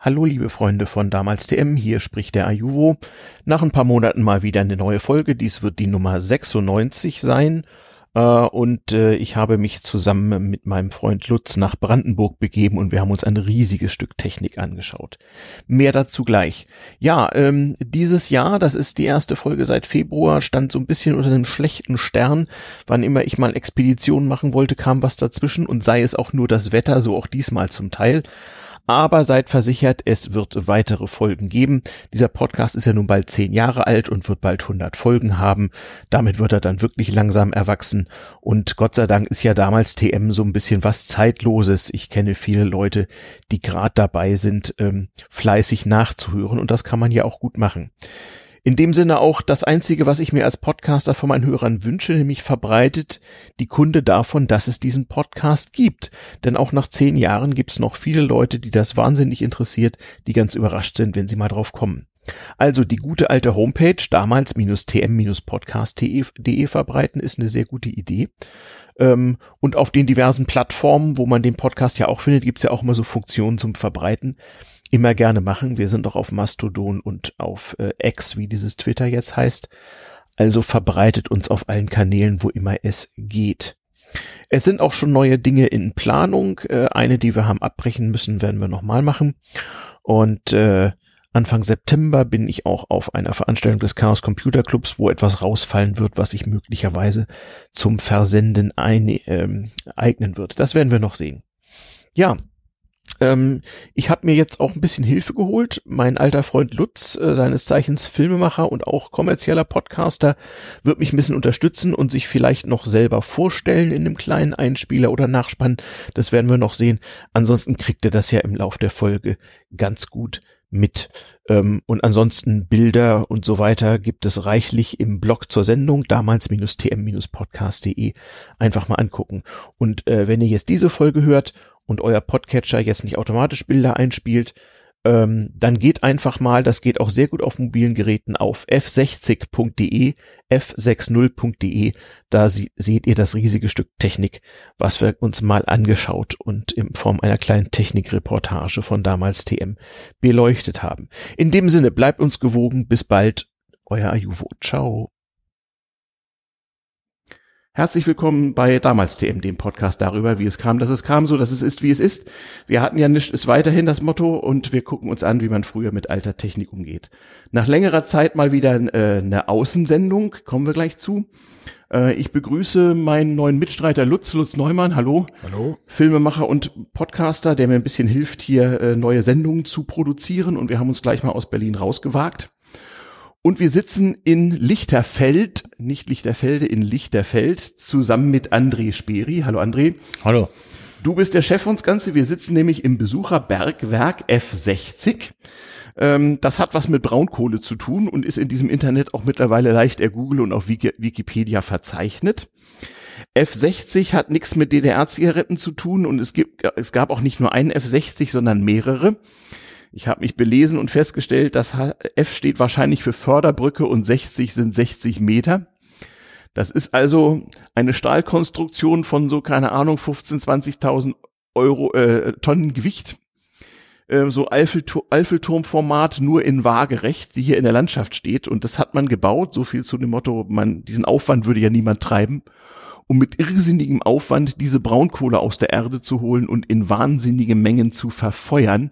Hallo liebe Freunde von damals TM, hier spricht der Ajuvo. Nach ein paar Monaten mal wieder eine neue Folge. Dies wird die Nummer 96 sein. Äh, und äh, ich habe mich zusammen mit meinem Freund Lutz nach Brandenburg begeben und wir haben uns ein riesiges Stück Technik angeschaut. Mehr dazu gleich. Ja, ähm, dieses Jahr, das ist die erste Folge seit Februar, stand so ein bisschen unter einem schlechten Stern. Wann immer ich mal Expeditionen machen wollte, kam was dazwischen und sei es auch nur das Wetter, so auch diesmal zum Teil aber seid versichert, es wird weitere Folgen geben. Dieser Podcast ist ja nun bald zehn Jahre alt und wird bald 100 Folgen haben. Damit wird er dann wirklich langsam erwachsen. Und Gott sei Dank ist ja damals TM so ein bisschen was Zeitloses. Ich kenne viele Leute, die gerade dabei sind, ähm, fleißig nachzuhören und das kann man ja auch gut machen. In dem Sinne auch das Einzige, was ich mir als Podcaster von meinen Hörern wünsche, nämlich verbreitet die Kunde davon, dass es diesen Podcast gibt. Denn auch nach zehn Jahren gibt es noch viele Leute, die das wahnsinnig interessiert, die ganz überrascht sind, wenn sie mal drauf kommen. Also die gute alte Homepage damals-tm-podcast.de verbreiten ist eine sehr gute Idee. Ähm, und auf den diversen Plattformen, wo man den Podcast ja auch findet, gibt es ja auch immer so Funktionen zum Verbreiten immer gerne machen. Wir sind auch auf Mastodon und auf äh, X, wie dieses Twitter jetzt heißt. Also verbreitet uns auf allen Kanälen, wo immer es geht. Es sind auch schon neue Dinge in Planung. Äh, eine, die wir haben abbrechen müssen, werden wir nochmal machen. Und äh, Anfang September bin ich auch auf einer Veranstaltung des Chaos Computer Clubs, wo etwas rausfallen wird, was sich möglicherweise zum Versenden ein, ähm, eignen wird. Das werden wir noch sehen. Ja, ähm, ich habe mir jetzt auch ein bisschen Hilfe geholt. Mein alter Freund Lutz, äh, seines Zeichens Filmemacher und auch kommerzieller Podcaster, wird mich ein bisschen unterstützen und sich vielleicht noch selber vorstellen in einem kleinen Einspieler oder Nachspann. Das werden wir noch sehen. Ansonsten kriegt er das ja im Lauf der Folge ganz gut mit. Ähm, und ansonsten Bilder und so weiter gibt es reichlich im Blog zur Sendung, damals-tm-podcast.de. Einfach mal angucken. Und äh, wenn ihr jetzt diese Folge hört und euer Podcatcher jetzt nicht automatisch Bilder einspielt, ähm, dann geht einfach mal, das geht auch sehr gut auf mobilen Geräten, auf f60.de, f60.de. Da sie, seht ihr das riesige Stück Technik, was wir uns mal angeschaut und in Form einer kleinen Technikreportage von damals TM beleuchtet haben. In dem Sinne, bleibt uns gewogen. Bis bald. Euer Ajuvo. Ciao. Herzlich willkommen bei damals TM, dem Podcast darüber, wie es kam, dass es kam, so dass es ist, wie es ist. Wir hatten ja nicht, ist weiterhin das Motto und wir gucken uns an, wie man früher mit alter Technik umgeht. Nach längerer Zeit mal wieder äh, eine Außensendung, kommen wir gleich zu. Äh, ich begrüße meinen neuen Mitstreiter Lutz, Lutz Neumann, hallo. Hallo. Filmemacher und Podcaster, der mir ein bisschen hilft, hier äh, neue Sendungen zu produzieren und wir haben uns gleich mal aus Berlin rausgewagt. Und wir sitzen in Lichterfeld, nicht Lichterfelde, in Lichterfeld, zusammen mit André Speri. Hallo André. Hallo. Du bist der Chef uns Ganze. Wir sitzen nämlich im Besucherbergwerk F60. Ähm, das hat was mit Braunkohle zu tun und ist in diesem Internet auch mittlerweile leicht ergoogle und auf Wikipedia verzeichnet. F60 hat nichts mit DDR-Zigaretten zu tun und es gibt, es gab auch nicht nur einen F60, sondern mehrere. Ich habe mich belesen und festgestellt, dass F steht wahrscheinlich für Förderbrücke und 60 sind 60 Meter. Das ist also eine Stahlkonstruktion von so, keine Ahnung, 15, 20.000 Euro, äh, Tonnen Gewicht. Äh, so Eiffeltur Eiffelturmformat, nur in waagerecht, die hier in der Landschaft steht. Und das hat man gebaut, so viel zu dem Motto, man, diesen Aufwand würde ja niemand treiben um mit irrsinnigem Aufwand diese Braunkohle aus der Erde zu holen und in wahnsinnige Mengen zu verfeuern.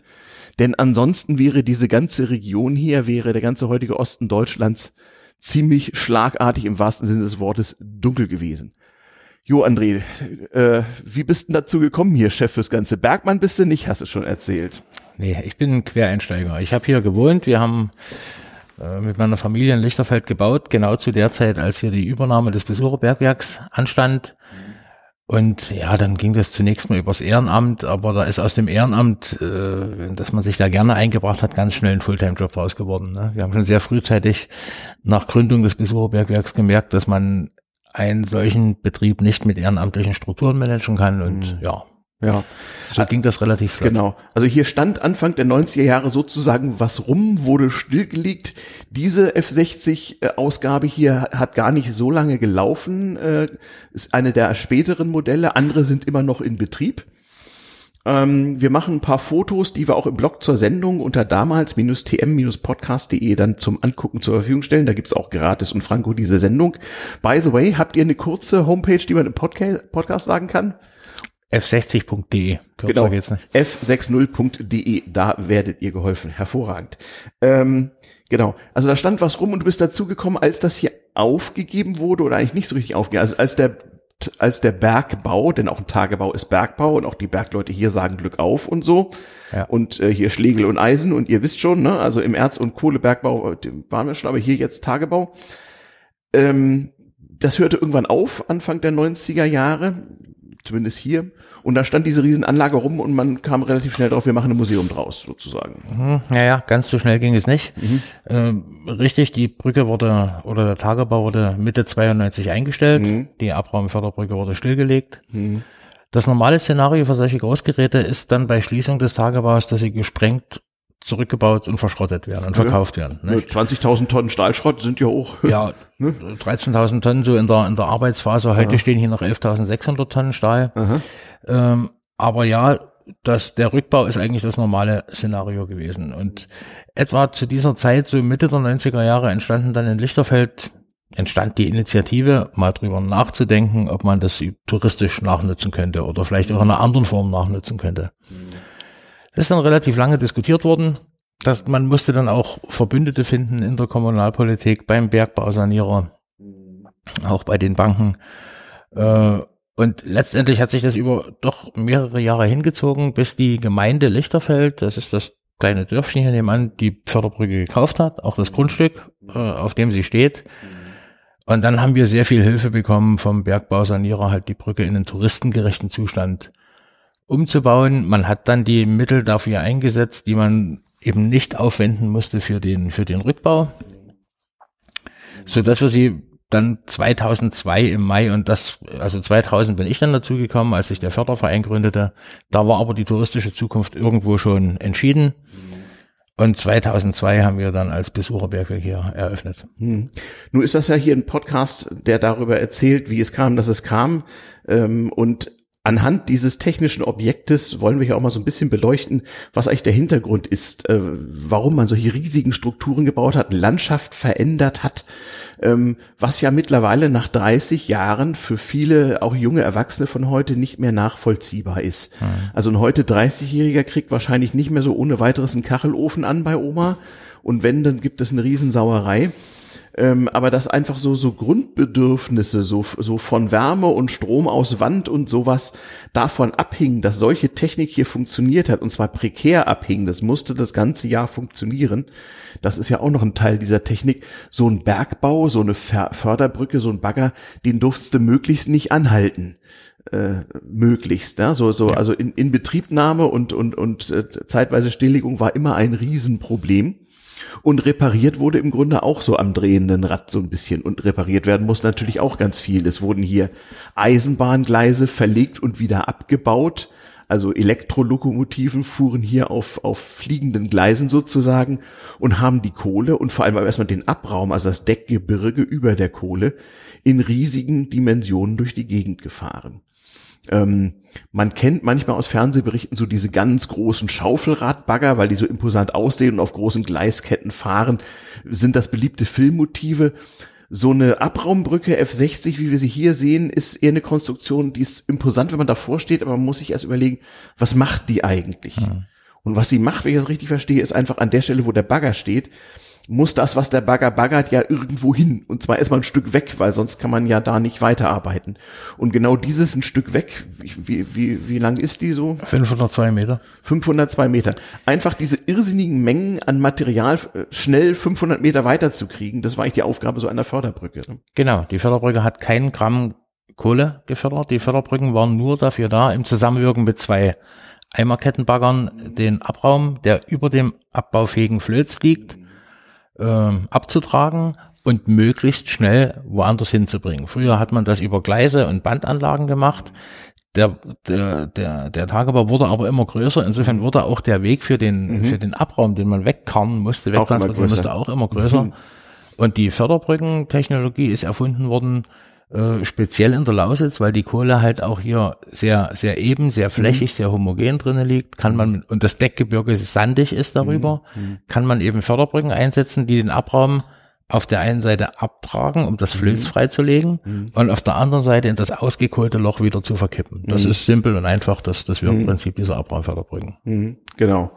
Denn ansonsten wäre diese ganze Region hier, wäre der ganze heutige Osten Deutschlands ziemlich schlagartig im wahrsten Sinne des Wortes dunkel gewesen. Jo, André, äh, wie bist du dazu gekommen hier, Chef fürs ganze Bergmann bist du nicht, hast du schon erzählt. Nee, ich bin ein Quereinsteiger. Ich habe hier gewohnt, wir haben äh, mit meiner Familie in Lichterfeld gebaut, genau zu der Zeit, als hier die Übernahme des Besucherbergwerks anstand. Und ja, dann ging das zunächst mal übers Ehrenamt, aber da ist aus dem Ehrenamt, äh, dass man sich da gerne eingebracht hat, ganz schnell ein Fulltime-Job draus geworden. Ne? Wir haben schon sehr frühzeitig nach Gründung des Besucherbergwerks gemerkt, dass man einen solchen Betrieb nicht mit ehrenamtlichen Strukturen managen kann und mhm. ja, ja. So ging das relativ flott. Genau. Also hier stand Anfang der 90er Jahre sozusagen was rum, wurde stillgelegt. Diese F60-Ausgabe hier hat gar nicht so lange gelaufen, äh, ist eine der späteren Modelle. Andere sind immer noch in Betrieb. Ähm, wir machen ein paar Fotos, die wir auch im Blog zur Sendung unter damals-tm-podcast.de dann zum Angucken zur Verfügung stellen. Da gibt's auch gratis und Franco diese Sendung. By the way, habt ihr eine kurze Homepage, die man im Podca Podcast sagen kann? F60.de. Genau. F60.de. Da werdet ihr geholfen. Hervorragend. Ähm, genau. Also da stand was rum und du bist dazugekommen, als das hier aufgegeben wurde oder eigentlich nicht so richtig aufgegeben. Also als der als der Bergbau, denn auch ein Tagebau ist Bergbau und auch die Bergleute hier sagen Glück auf und so. Ja. Und äh, hier Schlegel und Eisen und ihr wisst schon, ne, also im Erz- und Kohlebergbau waren wir schon, aber hier jetzt Tagebau. Ähm, das hörte irgendwann auf, Anfang der 90er Jahre, zumindest hier. Und da stand diese Riesenanlage rum und man kam relativ schnell drauf, wir machen ein Museum draus, sozusagen. Mhm, ja, ganz so schnell ging es nicht. Mhm. Ähm, richtig, die Brücke wurde, oder der Tagebau wurde Mitte 92 eingestellt. Mhm. Die Abraumförderbrücke wurde stillgelegt. Mhm. Das normale Szenario für solche Großgeräte ist dann bei Schließung des Tagebaus, dass sie gesprengt zurückgebaut und verschrottet werden und verkauft werden. 20.000 Tonnen Stahlschrott sind ja auch. Ja, ne? 13.000 Tonnen so in der, in der Arbeitsphase. Heute Aha. stehen hier noch 11.600 Tonnen Stahl. Ähm, aber ja, das, der Rückbau ist eigentlich das normale Szenario gewesen. Und etwa zu dieser Zeit, so Mitte der 90er Jahre, entstanden dann in Lichterfeld, entstand die Initiative, mal drüber nachzudenken, ob man das touristisch nachnutzen könnte oder vielleicht auch in einer anderen Form nachnutzen könnte. Mhm. Das ist dann relativ lange diskutiert worden. Dass man musste dann auch Verbündete finden in der Kommunalpolitik, beim Bergbausanierer, auch bei den Banken. Äh, und letztendlich hat sich das über doch mehrere Jahre hingezogen, bis die Gemeinde Lichterfeld, das ist das kleine Dörfchen hier nebenan, die Förderbrücke gekauft hat, auch das Grundstück, äh, auf dem sie steht. Und dann haben wir sehr viel Hilfe bekommen vom Bergbausanierer, halt die Brücke in einen touristengerechten Zustand umzubauen. Man hat dann die Mittel dafür eingesetzt, die man eben nicht aufwenden musste für den, für den Rückbau. So dass wir sie dann 2002 im Mai und das, also 2000 bin ich dann dazu gekommen, als sich der Förderverein gründete. Da war aber die touristische Zukunft irgendwo schon entschieden. Und 2002 haben wir dann als Besucherbergwerk hier eröffnet. Hm. Nun ist das ja hier ein Podcast, der darüber erzählt, wie es kam, dass es kam. Ähm, und anhand dieses technischen Objektes wollen wir ja auch mal so ein bisschen beleuchten, was eigentlich der Hintergrund ist, äh, warum man solche riesigen Strukturen gebaut hat, Landschaft verändert hat, ähm, was ja mittlerweile nach 30 Jahren für viele, auch junge Erwachsene von heute, nicht mehr nachvollziehbar ist. Mhm. Also ein heute 30-Jähriger kriegt wahrscheinlich nicht mehr so ohne weiteres einen Kachelofen an bei Oma. Und wenn, dann gibt es eine Riesensauerei ähm, aber dass einfach so so Grundbedürfnisse so so von Wärme und Strom aus Wand und sowas davon abhingen, dass solche Technik hier funktioniert hat und zwar prekär abhing, das musste das ganze Jahr funktionieren. Das ist ja auch noch ein Teil dieser Technik. So ein Bergbau, so eine Förderbrücke, so ein Bagger, den durftest du möglichst nicht anhalten. Äh, möglichst, ja, so, so, ja. also in, in Betriebnahme und, und, und äh, zeitweise Stilllegung war immer ein Riesenproblem. Und repariert wurde im Grunde auch so am drehenden Rad so ein bisschen. Und repariert werden muss natürlich auch ganz viel. Es wurden hier Eisenbahngleise verlegt und wieder abgebaut. Also Elektrolokomotiven fuhren hier auf, auf fliegenden Gleisen sozusagen und haben die Kohle und vor allem erstmal den Abraum, also das Deckgebirge über der Kohle, in riesigen Dimensionen durch die Gegend gefahren. Ähm, man kennt manchmal aus Fernsehberichten so diese ganz großen Schaufelradbagger, weil die so imposant aussehen und auf großen Gleisketten fahren, sind das beliebte Filmmotive. So eine Abraumbrücke F60, wie wir sie hier sehen, ist eher eine Konstruktion, die ist imposant, wenn man davor steht, aber man muss sich erst überlegen, was macht die eigentlich? Mhm. Und was sie macht, wenn ich das richtig verstehe, ist einfach an der Stelle, wo der Bagger steht, muss das, was der Bagger baggert, ja irgendwo hin. Und zwar erstmal ein Stück weg, weil sonst kann man ja da nicht weiterarbeiten. Und genau dieses ein Stück weg, wie, wie, wie lang ist die so? 502 Meter. 502 Meter. Einfach diese irrsinnigen Mengen an Material äh, schnell 500 Meter weiterzukriegen, das war eigentlich die Aufgabe so einer Förderbrücke. Ne? Genau, die Förderbrücke hat keinen Gramm Kohle gefördert. Die Förderbrücken waren nur dafür da, im Zusammenwirken mit zwei Eimerkettenbaggern den Abraum, der über dem abbaufähigen Flöz liegt, äh, abzutragen und möglichst schnell woanders hinzubringen. Früher hat man das über Gleise und Bandanlagen gemacht. Der, der, der, der Tagebau wurde aber immer größer. Insofern wurde auch der Weg für den, mhm. für den Abraum, den man wegkarren musste, wegtransportieren musste, auch immer größer. Mhm. Und die Förderbrückentechnologie ist erfunden worden äh, speziell in der Lausitz, weil die Kohle halt auch hier sehr, sehr eben, sehr flächig, mhm. sehr homogen drinnen liegt, kann man, und das Deckgebirge sandig ist darüber, mhm. mhm. kann man eben Förderbrücken einsetzen, die den Abraum auf der einen Seite abtragen, um das mhm. Flöz freizulegen mhm. und auf der anderen Seite in das ausgekohlte Loch wieder zu verkippen. Das mhm. ist simpel und einfach das, das Wirkprinzip dieser Abraumförderbrücken. Mhm. Genau.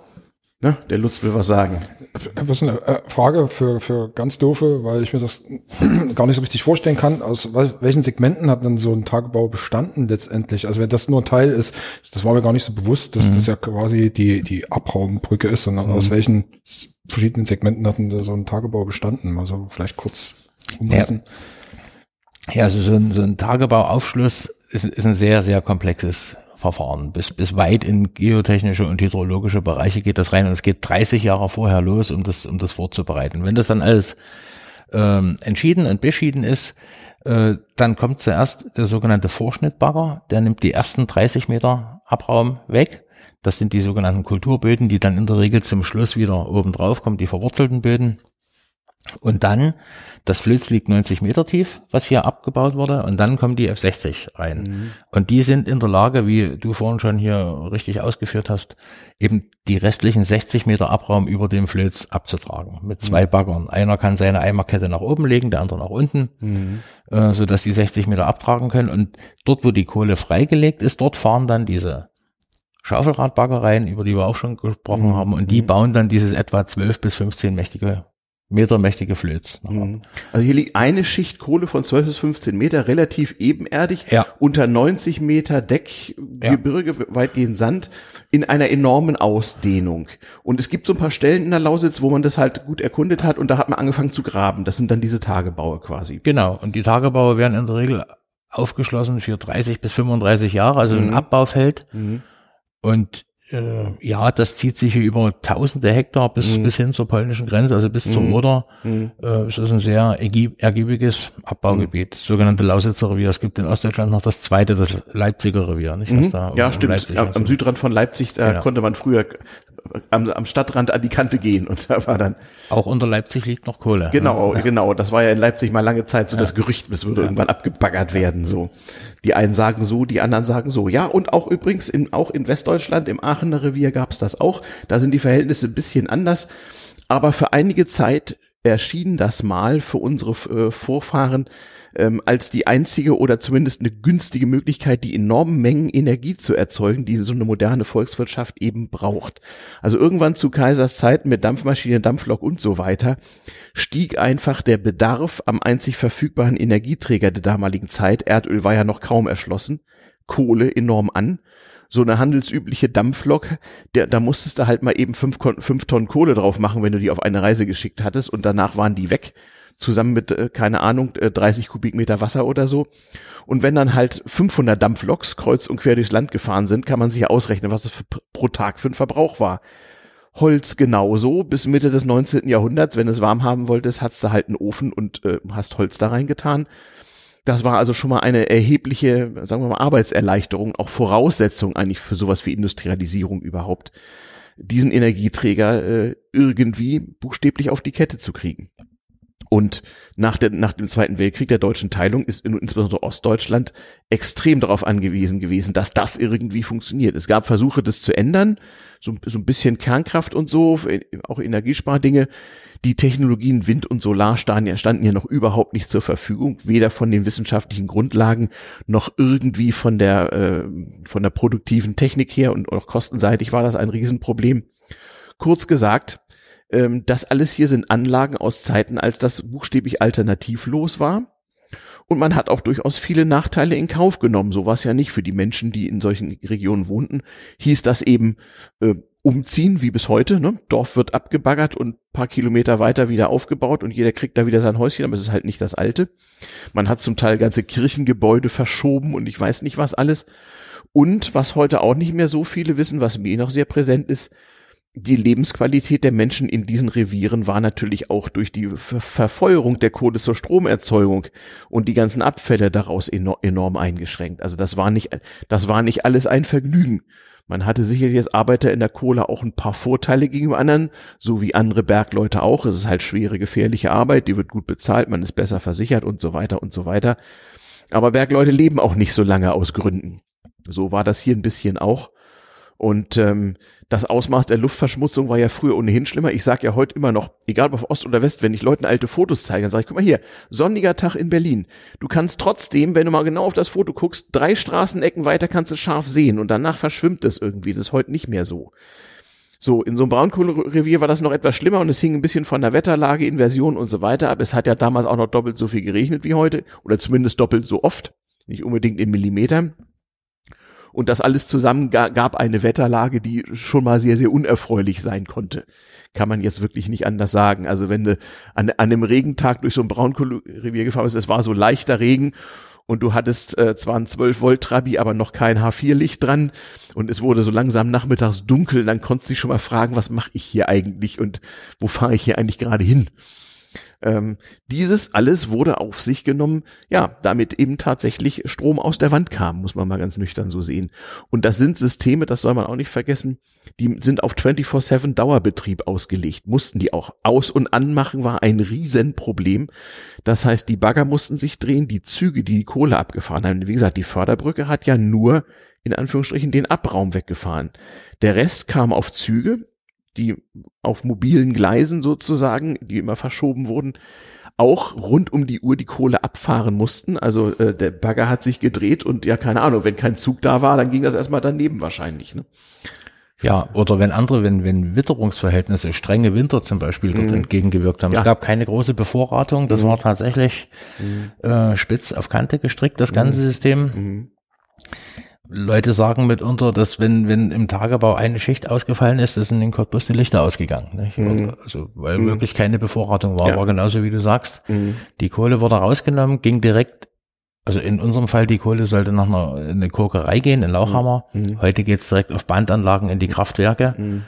Ne? Der Lutz will was sagen. Was eine äh, Frage für, für ganz doofe, weil ich mir das gar nicht so richtig vorstellen kann. Aus welchen Segmenten hat denn so ein Tagebau bestanden letztendlich? Also wenn das nur ein Teil ist, das war mir gar nicht so bewusst, dass mhm. das ja quasi die, die Abraumbrücke ist, sondern mhm. aus welchen verschiedenen Segmenten hat denn so ein Tagebau bestanden? Also vielleicht kurz umreißen. Ja. ja, also so ein, so ein Tagebauaufschluss ist, ist ein sehr, sehr komplexes Verfahren. Bis, bis weit in geotechnische und hydrologische Bereiche geht das rein und es geht 30 Jahre vorher los, um das, um das vorzubereiten. Wenn das dann alles ähm, entschieden und beschieden ist, äh, dann kommt zuerst der sogenannte Vorschnittbagger, der nimmt die ersten 30 Meter Abraum weg. Das sind die sogenannten Kulturböden, die dann in der Regel zum Schluss wieder oben drauf kommen, die verwurzelten Böden. Und dann, das Flöz liegt 90 Meter tief, was hier abgebaut wurde, und dann kommen die F60 rein. Mhm. Und die sind in der Lage, wie du vorhin schon hier richtig ausgeführt hast, eben die restlichen 60 Meter Abraum über dem Flöz abzutragen. Mit zwei mhm. Baggern. Einer kann seine Eimerkette nach oben legen, der andere nach unten, mhm. äh, so dass die 60 Meter abtragen können. Und dort, wo die Kohle freigelegt ist, dort fahren dann diese Schaufelradbagger rein, über die wir auch schon gesprochen mhm. haben, und die mhm. bauen dann dieses etwa 12 bis 15 mächtige metermächtige Flöz. Mhm. Also hier liegt eine Schicht Kohle von 12 bis 15 Meter, relativ ebenerdig, ja. unter 90 Meter Deckgebirge, ja. weitgehend Sand, in einer enormen Ausdehnung. Und es gibt so ein paar Stellen in der Lausitz, wo man das halt gut erkundet hat und da hat man angefangen zu graben. Das sind dann diese Tagebaue quasi. Genau. Und die Tagebaue werden in der Regel aufgeschlossen für 30 bis 35 Jahre, also mhm. ein Abbaufeld. Mhm. Und äh, ja, das zieht sich hier über tausende Hektar bis, mhm. bis hin zur polnischen Grenze, also bis mhm. zum Oder. Mhm. Äh, es ist ein sehr ergiebiges Abbaugebiet, mhm. sogenannte Lausitzer Revier. Es gibt in Ostdeutschland noch das zweite, das Leipziger Revier, nicht? Was mhm. da ja, stimmt. Am, am Südrand von Leipzig, da genau. konnte man früher am, am Stadtrand an die Kante gehen und da war dann auch unter Leipzig liegt noch Kohle. Genau, ja. genau. Das war ja in Leipzig mal lange Zeit so ja. das Gerücht, es würde ja. irgendwann abgebaggert werden. So, die einen sagen so, die anderen sagen so. Ja, und auch übrigens in, auch in Westdeutschland im Aachener Revier gab es das auch. Da sind die Verhältnisse ein bisschen anders, aber für einige Zeit erschien das mal für unsere äh, Vorfahren ähm, als die einzige oder zumindest eine günstige Möglichkeit, die enormen Mengen Energie zu erzeugen, die so eine moderne Volkswirtschaft eben braucht. Also irgendwann zu Kaisers Zeiten mit Dampfmaschine, Dampflok und so weiter stieg einfach der Bedarf am einzig verfügbaren Energieträger der damaligen Zeit, Erdöl war ja noch kaum erschlossen, Kohle enorm an so eine handelsübliche Dampflok, der, da musstest du halt mal eben fünf, fünf Tonnen Kohle drauf machen, wenn du die auf eine Reise geschickt hattest und danach waren die weg zusammen mit, äh, keine Ahnung, äh, 30 Kubikmeter Wasser oder so. Und wenn dann halt 500 Dampfloks kreuz und quer durchs Land gefahren sind, kann man sich ja ausrechnen, was es pro Tag für ein Verbrauch war. Holz genauso. Bis Mitte des 19. Jahrhunderts, wenn es warm haben wolltest, hast du halt einen Ofen und äh, hast Holz da reingetan. Das war also schon mal eine erhebliche, sagen wir mal, Arbeitserleichterung, auch Voraussetzung eigentlich für sowas wie Industrialisierung überhaupt, diesen Energieträger äh, irgendwie buchstäblich auf die Kette zu kriegen. Und nach, der, nach dem Zweiten Weltkrieg der deutschen Teilung ist insbesondere Ostdeutschland extrem darauf angewiesen gewesen, dass das irgendwie funktioniert. Es gab Versuche, das zu ändern, so, so ein bisschen Kernkraft und so, auch Energiespardinge. Die Technologien Wind und Solar standen ja, standen ja noch überhaupt nicht zur Verfügung, weder von den wissenschaftlichen Grundlagen noch irgendwie von der, äh, von der produktiven Technik her und auch kostenseitig war das ein Riesenproblem. Kurz gesagt, ähm, das alles hier sind Anlagen aus Zeiten, als das buchstäblich alternativlos war. Und man hat auch durchaus viele Nachteile in Kauf genommen. So war es ja nicht für die Menschen, die in solchen Regionen wohnten. Hieß das eben äh, umziehen, wie bis heute. Ne? Dorf wird abgebaggert und paar Kilometer weiter wieder aufgebaut und jeder kriegt da wieder sein Häuschen, aber es ist halt nicht das alte. Man hat zum Teil ganze Kirchengebäude verschoben und ich weiß nicht was alles. Und was heute auch nicht mehr so viele wissen, was mir noch sehr präsent ist, die Lebensqualität der Menschen in diesen Revieren war natürlich auch durch die Ver Verfeuerung der Kohle zur Stromerzeugung und die ganzen Abfälle daraus enor enorm eingeschränkt. Also das war nicht, das war nicht alles ein Vergnügen. Man hatte sicherlich als Arbeiter in der Kohle auch ein paar Vorteile gegenüber anderen, so wie andere Bergleute auch. Es ist halt schwere, gefährliche Arbeit, die wird gut bezahlt, man ist besser versichert und so weiter und so weiter. Aber Bergleute leben auch nicht so lange aus Gründen. So war das hier ein bisschen auch. Und ähm, das Ausmaß der Luftverschmutzung war ja früher ohnehin schlimmer. Ich sage ja heute immer noch, egal ob auf Ost oder West, wenn ich Leuten alte Fotos zeige, dann sage ich, guck mal hier, sonniger Tag in Berlin. Du kannst trotzdem, wenn du mal genau auf das Foto guckst, drei Straßenecken weiter kannst du scharf sehen und danach verschwimmt es irgendwie. Das ist heute nicht mehr so. So, in so einem Braunkohlerevier war das noch etwas schlimmer und es hing ein bisschen von der Wetterlage, Inversion und so weiter ab. Es hat ja damals auch noch doppelt so viel geregnet wie heute oder zumindest doppelt so oft, nicht unbedingt in Millimetern. Und das alles zusammen gab eine Wetterlage, die schon mal sehr, sehr unerfreulich sein konnte. Kann man jetzt wirklich nicht anders sagen. Also wenn du an, an einem Regentag durch so ein Braunkohlerevier gefahren bist, es war so leichter Regen und du hattest äh, zwar ein 12 Volt Trabi, aber noch kein H4 Licht dran und es wurde so langsam nachmittags dunkel, dann konntest du dich schon mal fragen, was mache ich hier eigentlich und wo fahre ich hier eigentlich gerade hin? Ähm, dieses alles wurde auf sich genommen, ja, damit eben tatsächlich Strom aus der Wand kam, muss man mal ganz nüchtern so sehen. Und das sind Systeme, das soll man auch nicht vergessen, die sind auf 24-7 Dauerbetrieb ausgelegt, mussten die auch aus- und anmachen, war ein Riesenproblem. Das heißt, die Bagger mussten sich drehen, die Züge, die die Kohle abgefahren haben. Wie gesagt, die Förderbrücke hat ja nur in Anführungsstrichen den Abraum weggefahren. Der Rest kam auf Züge, die auf mobilen Gleisen sozusagen, die immer verschoben wurden, auch rund um die Uhr die Kohle abfahren mussten. Also äh, der Bagger hat sich gedreht und ja, keine Ahnung, wenn kein Zug da war, dann ging das erstmal daneben wahrscheinlich. Ne? Ja, oder wenn andere, wenn, wenn Witterungsverhältnisse, strenge Winter zum Beispiel dort mhm. entgegengewirkt haben. Ja. Es gab keine große Bevorratung, das mhm. war tatsächlich mhm. äh, spitz auf Kante gestrickt, das ganze mhm. System. Mhm. Leute sagen mitunter, dass wenn, wenn im Tagebau eine Schicht ausgefallen ist, ist in den Cottbus die Lichter ausgegangen. Nicht? Mhm. Also, weil mhm. wirklich keine Bevorratung war, ja. war genauso wie du sagst. Mhm. Die Kohle wurde rausgenommen, ging direkt, also in unserem Fall, die Kohle sollte nach einer in eine Kokerei gehen, in Lauchhammer. Mhm. Mhm. Heute geht's direkt auf Bandanlagen in die Kraftwerke. Mhm.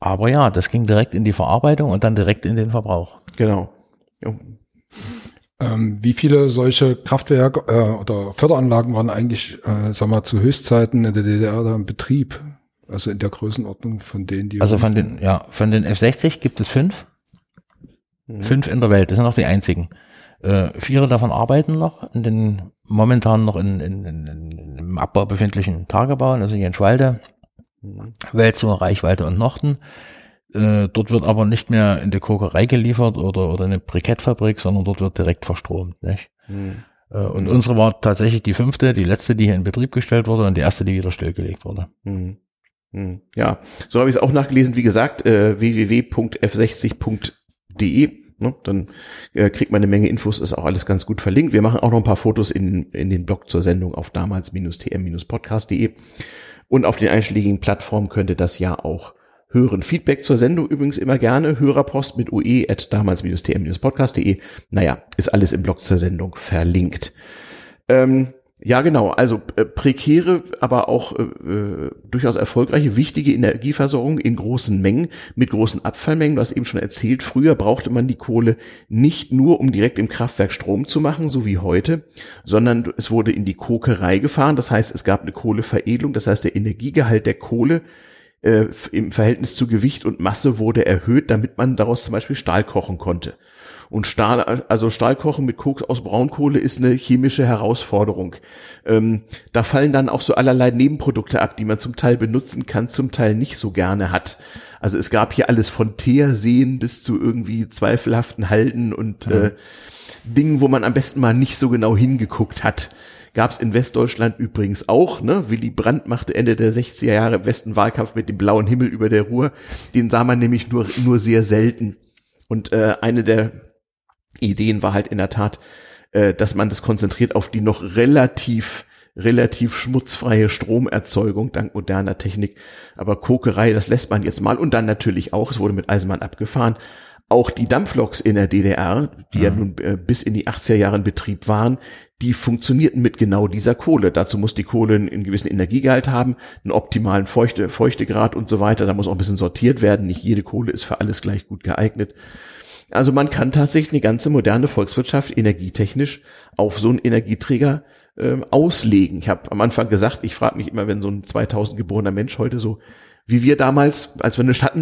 Aber ja, das ging direkt in die Verarbeitung und dann direkt in den Verbrauch. Genau. Ja. Ähm, wie viele solche Kraftwerke äh, oder Förderanlagen waren eigentlich, äh, sagen wir, zu Höchstzeiten in der DDR da im Betrieb? Also in der Größenordnung von denen, die. Also von den, ja, von den F60 gibt es fünf. Mhm. Fünf in der Welt, das sind auch die einzigen. Äh, vier davon arbeiten noch in den momentan noch in, in, in, in im Abbau befindlichen Tagebauen, also hier in Schwalde, mhm. Welzow, Reichweite und Nochten. Äh, dort wird aber nicht mehr in die Kokerei geliefert oder, oder eine Brikettfabrik, sondern dort wird direkt verstromt. Nicht? Hm. Äh, und hm. unsere war tatsächlich die fünfte, die letzte, die hier in Betrieb gestellt wurde und die erste, die wieder stillgelegt wurde. Hm. Hm. Ja, so habe ich es auch nachgelesen. Wie gesagt, äh, www.f60.de. Ne? Dann äh, kriegt man eine Menge Infos, ist auch alles ganz gut verlinkt. Wir machen auch noch ein paar Fotos in, in den Blog zur Sendung auf damals-tm-podcast.de. Und auf den einschlägigen Plattformen könnte das ja auch hören. Feedback zur Sendung übrigens immer gerne. Hörerpost mit ue at damals-tm-podcast.de. Naja, ist alles im Blog zur Sendung verlinkt. Ähm, ja, genau. Also äh, prekäre, aber auch äh, äh, durchaus erfolgreiche, wichtige Energieversorgung in großen Mengen mit großen Abfallmengen. Du hast eben schon erzählt, früher brauchte man die Kohle nicht nur, um direkt im Kraftwerk Strom zu machen, so wie heute, sondern es wurde in die Kokerei gefahren. Das heißt, es gab eine Kohleveredelung. Das heißt, der Energiegehalt der Kohle äh, im Verhältnis zu Gewicht und Masse wurde erhöht, damit man daraus zum Beispiel Stahl kochen konnte. Und Stahl, also Stahlkochen mit Koks aus Braunkohle ist eine chemische Herausforderung. Ähm, da fallen dann auch so allerlei Nebenprodukte ab, die man zum Teil benutzen kann, zum Teil nicht so gerne hat. Also es gab hier alles von Teerseen bis zu irgendwie zweifelhaften Halden und mhm. äh, Dingen, wo man am besten mal nicht so genau hingeguckt hat. Gab es in Westdeutschland übrigens auch. Ne? Willy Brandt machte Ende der 60er Jahre im Westen Wahlkampf mit dem blauen Himmel über der Ruhr. Den sah man nämlich nur, nur sehr selten. Und äh, eine der Ideen war halt in der Tat, äh, dass man das konzentriert auf die noch relativ relativ schmutzfreie Stromerzeugung dank moderner Technik. Aber Kokerei, das lässt man jetzt mal. Und dann natürlich auch, es wurde mit Eisenbahn abgefahren, auch die Dampfloks in der DDR, die mhm. ja nun äh, bis in die 80er Jahre in Betrieb waren, die funktionierten mit genau dieser Kohle. Dazu muss die Kohle einen gewissen Energiegehalt haben, einen optimalen Feuchte, Feuchtegrad und so weiter. Da muss auch ein bisschen sortiert werden. Nicht jede Kohle ist für alles gleich gut geeignet. Also man kann tatsächlich eine ganze moderne Volkswirtschaft energietechnisch auf so einen Energieträger äh, auslegen. Ich habe am Anfang gesagt, ich frage mich immer, wenn so ein 2000 geborener Mensch heute so wie wir damals, als wir eine Stadt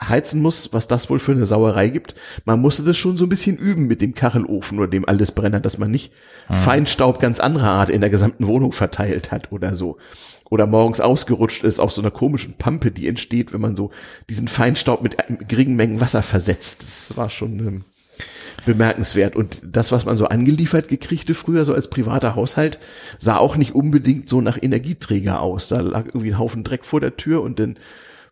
heizen muss, was das wohl für eine Sauerei gibt. Man musste das schon so ein bisschen üben mit dem Kachelofen oder dem Allesbrenner, dass man nicht mhm. Feinstaub ganz anderer Art in der gesamten Wohnung verteilt hat oder so. Oder morgens ausgerutscht ist auf so einer komischen Pampe, die entsteht, wenn man so diesen Feinstaub mit geringen Mengen Wasser versetzt. Das war schon ähm, bemerkenswert. Und das, was man so angeliefert gekriegte früher, so als privater Haushalt, sah auch nicht unbedingt so nach Energieträger aus. Da lag irgendwie ein Haufen Dreck vor der Tür und dann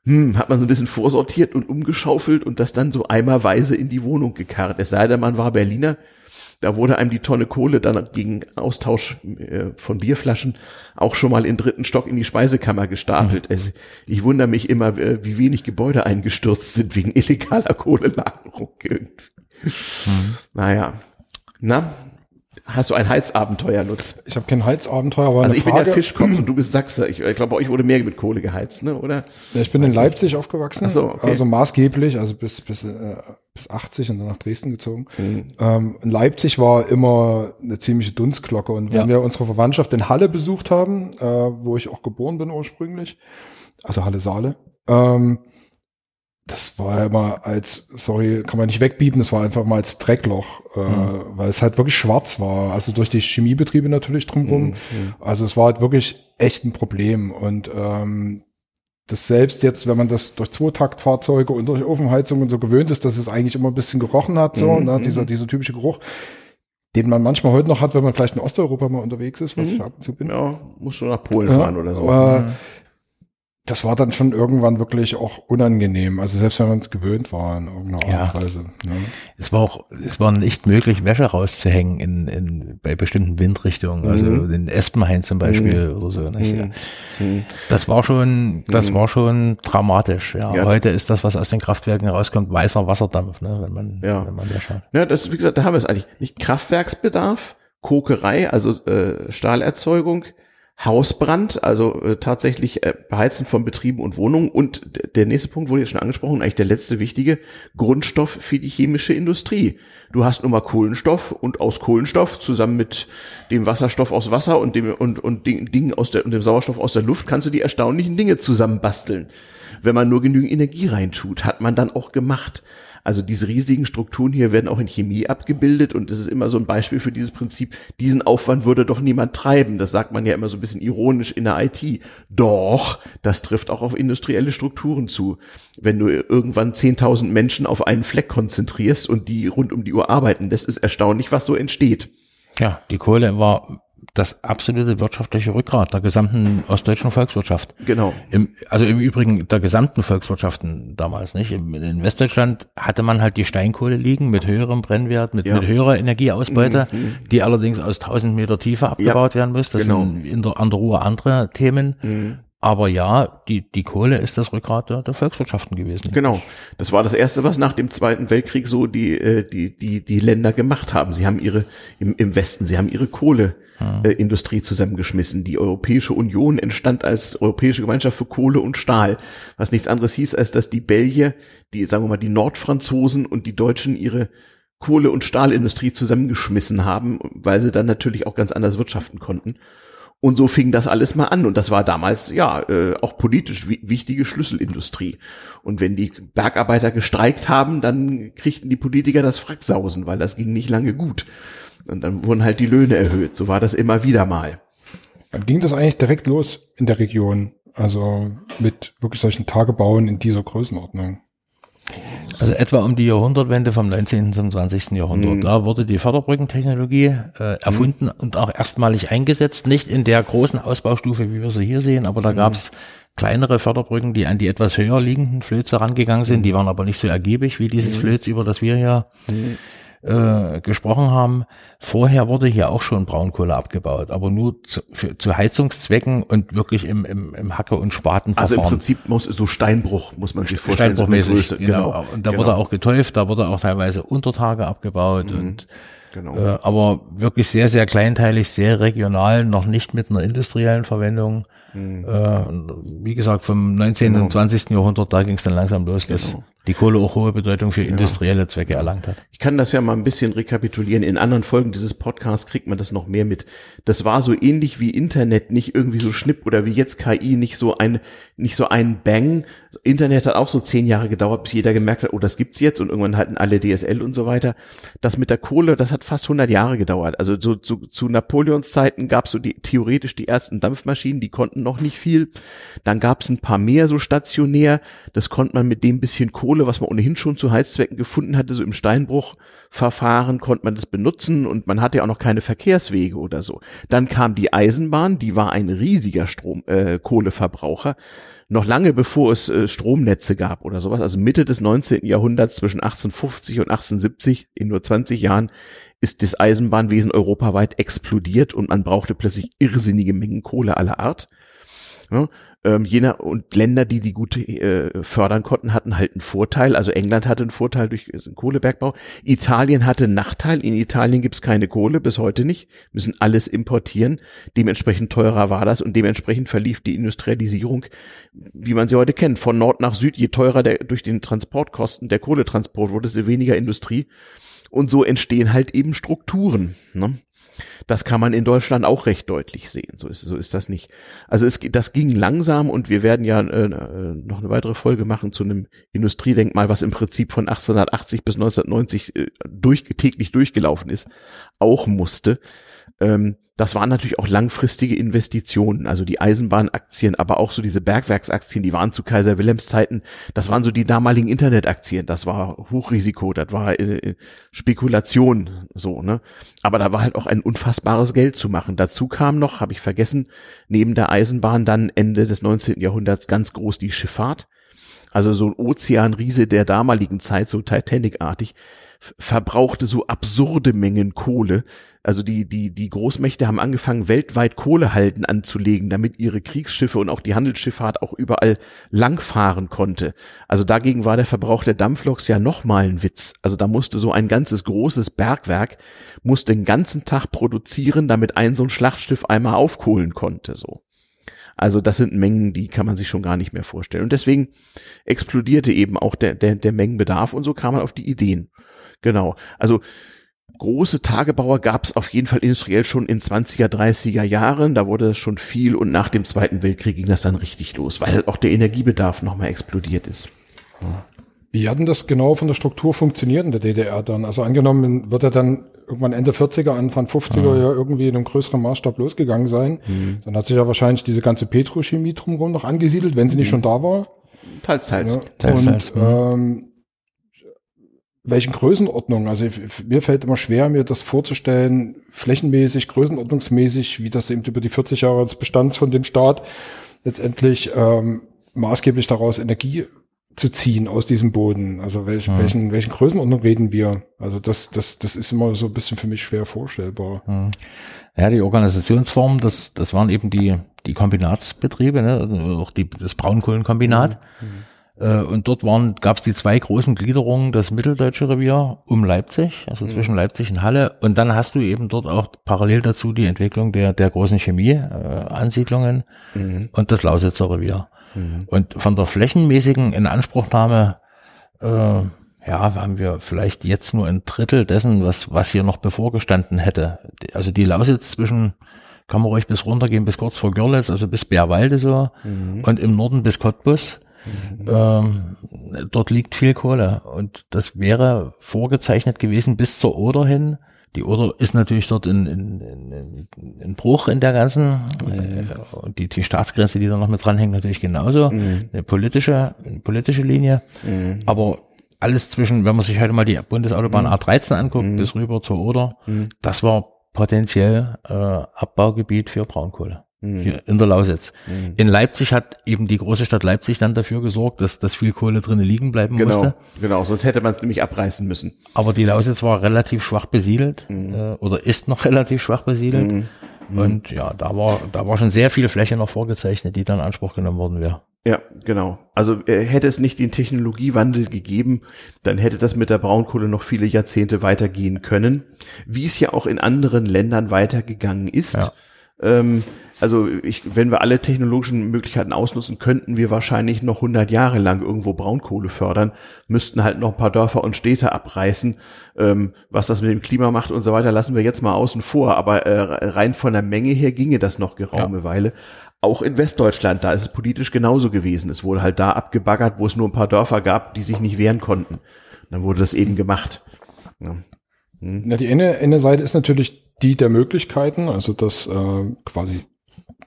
hm, hat man so ein bisschen vorsortiert und umgeschaufelt und das dann so eimerweise in die Wohnung gekarrt. Es sei denn, man war Berliner. Da wurde einem die Tonne Kohle dann gegen Austausch äh, von Bierflaschen auch schon mal in dritten Stock in die Speisekammer gestapelt. Also ich wundere mich immer, äh, wie wenig Gebäude eingestürzt sind wegen illegaler Kohlelagerung irgendwie. Mhm. Naja. Na, hast du ein Heizabenteuer nutzt? Ich habe kein Heizabenteuer, aber Also ich Frage. bin der Fischkopf und du bist Sachse. Ich, ich glaube, bei euch wurde mehr mit Kohle geheizt, ne? oder? Ja, ich bin in Leipzig nicht. aufgewachsen, Ach so, okay. also maßgeblich, also bis, bis, äh, bis 80 und dann nach Dresden gezogen. Mhm. Ähm, Leipzig war immer eine ziemliche Dunstglocke und wenn ja. wir unsere Verwandtschaft in Halle besucht haben, äh, wo ich auch geboren bin ursprünglich, also Halle Saale, ähm, das war immer als, sorry, kann man nicht wegbieben, das war einfach mal als Dreckloch, äh, mhm. weil es halt wirklich schwarz war. Also durch die Chemiebetriebe natürlich drumherum. Mhm. mhm. Also es war halt wirklich echt ein Problem. Und ähm, das selbst jetzt, wenn man das durch Zweitaktfahrzeuge und durch Ofenheizung und so gewöhnt ist, dass es eigentlich immer ein bisschen gerochen hat, so, mhm. ne, dieser, mhm. dieser typische Geruch, den man manchmal heute noch hat, wenn man vielleicht in Osteuropa mal unterwegs ist, was mhm. ich ab und zu bin. Ja, musst du nach Polen fahren oder so. Äh, das war dann schon irgendwann wirklich auch unangenehm. Also selbst wenn man es gewöhnt war in irgendeiner ja. Art und Weise. Ne? Es war auch, es war nicht möglich, Wäsche rauszuhängen in, in bei bestimmten Windrichtungen. Also mhm. in Espenhain zum Beispiel mhm. oder so. Nicht? Mhm. mhm. Das war schon, das mhm. war schon dramatisch. Ja. ja. Heute ist das, was aus den Kraftwerken rauskommt, weißer Wasserdampf, ne? wenn man, ja. wenn man da schaut. Ja, das, wie gesagt, da haben wir es eigentlich. Nicht Kraftwerksbedarf, Kokerei, also äh, Stahlerzeugung, Hausbrand, also äh, tatsächlich äh, Beheizen von Betrieben und Wohnungen. Und der nächste Punkt wurde ja schon angesprochen, eigentlich der letzte wichtige, Grundstoff für die chemische Industrie. Du hast nun mal Kohlenstoff und aus Kohlenstoff zusammen mit dem Wasserstoff aus Wasser und dem und, und Dingen aus der und dem Sauerstoff aus der Luft kannst du die erstaunlichen Dinge zusammenbasteln. Wenn man nur genügend Energie reintut, hat man dann auch gemacht. Also diese riesigen Strukturen hier werden auch in Chemie abgebildet und das ist immer so ein Beispiel für dieses Prinzip, diesen Aufwand würde doch niemand treiben. Das sagt man ja immer so ein bisschen ironisch in der IT. Doch, das trifft auch auf industrielle Strukturen zu. Wenn du irgendwann 10.000 Menschen auf einen Fleck konzentrierst und die rund um die Uhr arbeiten, das ist erstaunlich, was so entsteht. Ja, die Kohle war das absolute wirtschaftliche Rückgrat der gesamten ostdeutschen Volkswirtschaft. Genau. Im, also im Übrigen der gesamten Volkswirtschaften damals, nicht? In Westdeutschland hatte man halt die Steinkohle liegen mit höherem Brennwert, mit, ja. mit höherer Energieausbeute, mhm. mhm. die allerdings aus 1000 Meter Tiefe abgebaut ja. werden muss. Das genau. sind in der, an der Ruhr andere Themen. Mhm. Aber ja, die, die Kohle ist das Rückgrat der, der Volkswirtschaften gewesen. Genau. Das war das erste, was nach dem Zweiten Weltkrieg so die, äh, die, die, die Länder gemacht haben. Sie haben ihre, im, im Westen, sie haben ihre Kohleindustrie hm. äh, zusammengeschmissen. Die Europäische Union entstand als Europäische Gemeinschaft für Kohle und Stahl. Was nichts anderes hieß, als dass die Belgier, die, sagen wir mal, die Nordfranzosen und die Deutschen ihre Kohle- und Stahlindustrie zusammengeschmissen haben, weil sie dann natürlich auch ganz anders wirtschaften konnten. Und so fing das alles mal an. Und das war damals ja äh, auch politisch wichtige Schlüsselindustrie. Und wenn die Bergarbeiter gestreikt haben, dann kriegten die Politiker das Fracksausen, weil das ging nicht lange gut. Und dann wurden halt die Löhne erhöht. So war das immer wieder mal. Dann ging das eigentlich direkt los in der Region. Also mit wirklich solchen Tagebauen in dieser Größenordnung. Also etwa um die Jahrhundertwende vom 19. zum 20. Jahrhundert. Mhm. Da wurde die Förderbrückentechnologie äh, erfunden mhm. und auch erstmalig eingesetzt. Nicht in der großen Ausbaustufe, wie wir sie hier sehen, aber da mhm. gab es kleinere Förderbrücken, die an die etwas höher liegenden Flöze rangegangen sind. Die mhm. waren aber nicht so ergiebig wie dieses mhm. Flöz, über das wir hier mhm äh, gesprochen haben, vorher wurde hier auch schon Braunkohle abgebaut, aber nur zu, für, zu Heizungszwecken und wirklich im, im, im Hacke- und Spatenverfahren. Also im Prinzip muss so Steinbruch, muss man sich vorstellen. Steinbruchmäßig, so genau. genau. Und da genau. wurde auch getäuft, da wurde auch teilweise Untertage abgebaut mhm. und Genau. Äh, aber wirklich sehr, sehr kleinteilig, sehr regional, noch nicht mit einer industriellen Verwendung. Mhm. Äh, wie gesagt, vom 19. Genau. und 20. Jahrhundert, da ging es dann langsam los, genau. dass die Kohle auch hohe Bedeutung für industrielle Zwecke erlangt hat. Ich kann das ja mal ein bisschen rekapitulieren. In anderen Folgen dieses Podcasts kriegt man das noch mehr mit. Das war so ähnlich wie Internet, nicht irgendwie so schnipp oder wie jetzt KI, nicht so ein, nicht so ein Bang. Internet hat auch so zehn Jahre gedauert, bis jeder gemerkt hat, oh, das gibt's jetzt und irgendwann hatten alle DSL und so weiter. Das mit der Kohle, das hat fast 100 Jahre gedauert. Also so, so zu Napoleons Zeiten gab's so die, theoretisch die ersten Dampfmaschinen, die konnten noch nicht viel. Dann gab's ein paar mehr so stationär. Das konnte man mit dem bisschen Kohle Kohle, was man ohnehin schon zu Heizzwecken gefunden hatte, so im Steinbruchverfahren konnte man das benutzen und man hatte ja auch noch keine Verkehrswege oder so. Dann kam die Eisenbahn, die war ein riesiger Strom, äh, Kohleverbraucher noch lange bevor es äh, Stromnetze gab oder sowas, also Mitte des 19. Jahrhunderts zwischen 1850 und 1870, in nur 20 Jahren, ist das Eisenbahnwesen europaweit explodiert und man brauchte plötzlich irrsinnige Mengen Kohle aller Art. Ja, ähm, jener und Länder, die die gute äh, fördern konnten, hatten halt einen Vorteil. Also England hatte einen Vorteil durch äh, Kohlebergbau. Italien hatte einen Nachteil. In Italien gibt's keine Kohle, bis heute nicht. Müssen alles importieren. Dementsprechend teurer war das und dementsprechend verlief die Industrialisierung, wie man sie heute kennt, von Nord nach Süd. Je teurer der durch den Transportkosten der Kohletransport wurde, desto weniger Industrie. Und so entstehen halt eben Strukturen. Ne? Das kann man in Deutschland auch recht deutlich sehen. So ist, so ist das nicht. Also es, das ging langsam und wir werden ja äh, äh noch eine weitere Folge machen zu einem Industriedenkmal, was im Prinzip von 1880 bis 1990 äh, durch, täglich durchgelaufen ist, auch musste. Ähm, das waren natürlich auch langfristige Investitionen, also die Eisenbahnaktien, aber auch so diese Bergwerksaktien, die waren zu Kaiser Wilhelms Zeiten, das waren so die damaligen Internetaktien, das war Hochrisiko, das war äh, Spekulation, so, ne? Aber da war halt auch ein unfassbares Geld zu machen. Dazu kam noch, habe ich vergessen, neben der Eisenbahn dann Ende des 19. Jahrhunderts ganz groß die Schifffahrt. Also so ein Ozeanriese der damaligen Zeit, so Titanic-artig, verbrauchte so absurde Mengen Kohle. Also die, die, die Großmächte haben angefangen, weltweit Kohlehalden anzulegen, damit ihre Kriegsschiffe und auch die Handelsschifffahrt auch überall langfahren konnte. Also dagegen war der Verbrauch der Dampfloks ja nochmal ein Witz. Also da musste so ein ganzes großes Bergwerk, musste den ganzen Tag produzieren, damit ein so ein Schlachtschiff einmal aufkohlen konnte, so. Also das sind Mengen, die kann man sich schon gar nicht mehr vorstellen. Und deswegen explodierte eben auch der, der, der Mengenbedarf und so kam man auf die Ideen. Genau. Also große Tagebauer gab es auf jeden Fall industriell schon in 20er, 30er Jahren. Da wurde es schon viel und nach dem Zweiten Weltkrieg ging das dann richtig los, weil auch der Energiebedarf nochmal explodiert ist. Wie hat denn das genau von der Struktur funktioniert in der DDR dann? Also angenommen, wird er dann irgendwann Ende 40er, Anfang 50er mhm. ja irgendwie in einem größeren Maßstab losgegangen sein. Mhm. Dann hat sich ja wahrscheinlich diese ganze Petrochemie drumherum noch angesiedelt, wenn sie nicht mhm. schon da war. Teils, teils. Ja. teils, teils. Und ähm, welchen Größenordnungen? Also mir fällt immer schwer, mir das vorzustellen, flächenmäßig, größenordnungsmäßig, wie das eben über die 40 Jahre des Bestands von dem Staat letztendlich ähm, maßgeblich daraus Energie zu ziehen aus diesem Boden. Also welch, mhm. welchen, welchen Größenordnung reden wir? Also das, das, das ist immer so ein bisschen für mich schwer vorstellbar. Mhm. Ja, die Organisationsform, das, das waren eben die, die Kombinatsbetriebe, ne? auch die, das Braunkohlenkombinat. Mhm. Äh, und dort waren, gab es die zwei großen Gliederungen, das Mitteldeutsche Revier um Leipzig, also mhm. zwischen Leipzig und Halle. Und dann hast du eben dort auch parallel dazu die Entwicklung der, der großen Chemieansiedlungen äh, mhm. und das Lausitzer Revier. Mhm. Und von der flächenmäßigen Inanspruchnahme, äh, ja, haben wir vielleicht jetzt nur ein Drittel dessen, was, was hier noch bevorgestanden hätte. Also die Lausitz zwischen kann man ruhig bis runtergehen, bis kurz vor Görlitz, also bis Bärwalde so, mhm. und im Norden bis Cottbus. Mhm. Ähm, dort liegt viel Kohle und das wäre vorgezeichnet gewesen bis zur Oder hin. Die Oder ist natürlich dort in, in, in, in Bruch in der ganzen mhm. äh, und die, die Staatsgrenze, die da noch mit dranhängt, natürlich genauso. Mhm. Eine politische, eine politische Linie. Mhm. Aber alles zwischen, wenn man sich heute mal die Bundesautobahn mhm. A13 anguckt, mhm. bis rüber zur Oder, das war potenziell äh, Abbaugebiet für Braunkohle. Mhm. Hier in der Lausitz. Mhm. In Leipzig hat eben die große Stadt Leipzig dann dafür gesorgt, dass, dass viel Kohle drinnen liegen bleiben genau, musste. Genau, sonst hätte man es nämlich abreißen müssen. Aber die Lausitz war relativ schwach besiedelt mhm. äh, oder ist noch relativ schwach besiedelt. Mhm. Mhm. Und ja, da war, da war schon sehr viel Fläche noch vorgezeichnet, die dann in Anspruch genommen worden wäre. Ja, genau. Also äh, hätte es nicht den Technologiewandel gegeben, dann hätte das mit der Braunkohle noch viele Jahrzehnte weitergehen können, wie es ja auch in anderen Ländern weitergegangen ist. Ja. Ähm, also ich, wenn wir alle technologischen Möglichkeiten ausnutzen, könnten wir wahrscheinlich noch 100 Jahre lang irgendwo Braunkohle fördern, müssten halt noch ein paar Dörfer und Städte abreißen. Ähm, was das mit dem Klima macht und so weiter, lassen wir jetzt mal außen vor. Aber äh, rein von der Menge her ginge das noch geraume ja. Weile auch in Westdeutschland, da ist es politisch genauso gewesen. Es wurde halt da abgebaggert, wo es nur ein paar Dörfer gab, die sich nicht wehren konnten. Dann wurde das eben gemacht. Ja. Hm. Na, die eine, eine Seite ist natürlich die der Möglichkeiten, also dass äh, quasi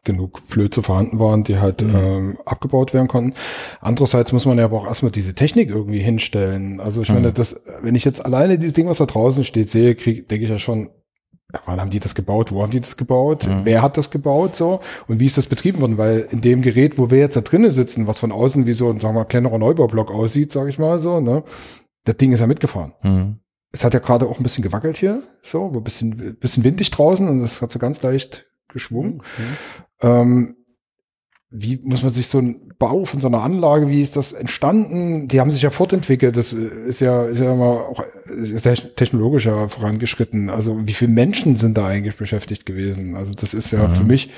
genug Flöze vorhanden waren, die halt mhm. ähm, abgebaut werden konnten. Andererseits muss man ja aber auch erstmal diese Technik irgendwie hinstellen. Also ich mhm. meine, das, wenn ich jetzt alleine dieses Ding, was da draußen steht, sehe, krieg, denke ich ja schon, wann haben die das gebaut, wo haben die das gebaut, mhm. wer hat das gebaut so und wie ist das betrieben worden, weil in dem Gerät, wo wir jetzt da drinnen sitzen, was von außen wie so ein, sagen wir mal, kleinerer Neubaublock aussieht, sage ich mal so, ne, das Ding ist ja mitgefahren. Mhm. Es hat ja gerade auch ein bisschen gewackelt hier, so, ein bisschen, bisschen windig draußen und es hat so ganz leicht geschwungen. Mhm. Ähm, wie muss man sich so ein Bau von so einer Anlage, wie ist das entstanden? Die haben sich ja fortentwickelt. Das ist ja, ist ja immer auch ist technologisch ja vorangeschritten. Also wie viele Menschen sind da eigentlich beschäftigt gewesen? Also das ist ja mhm. für mich,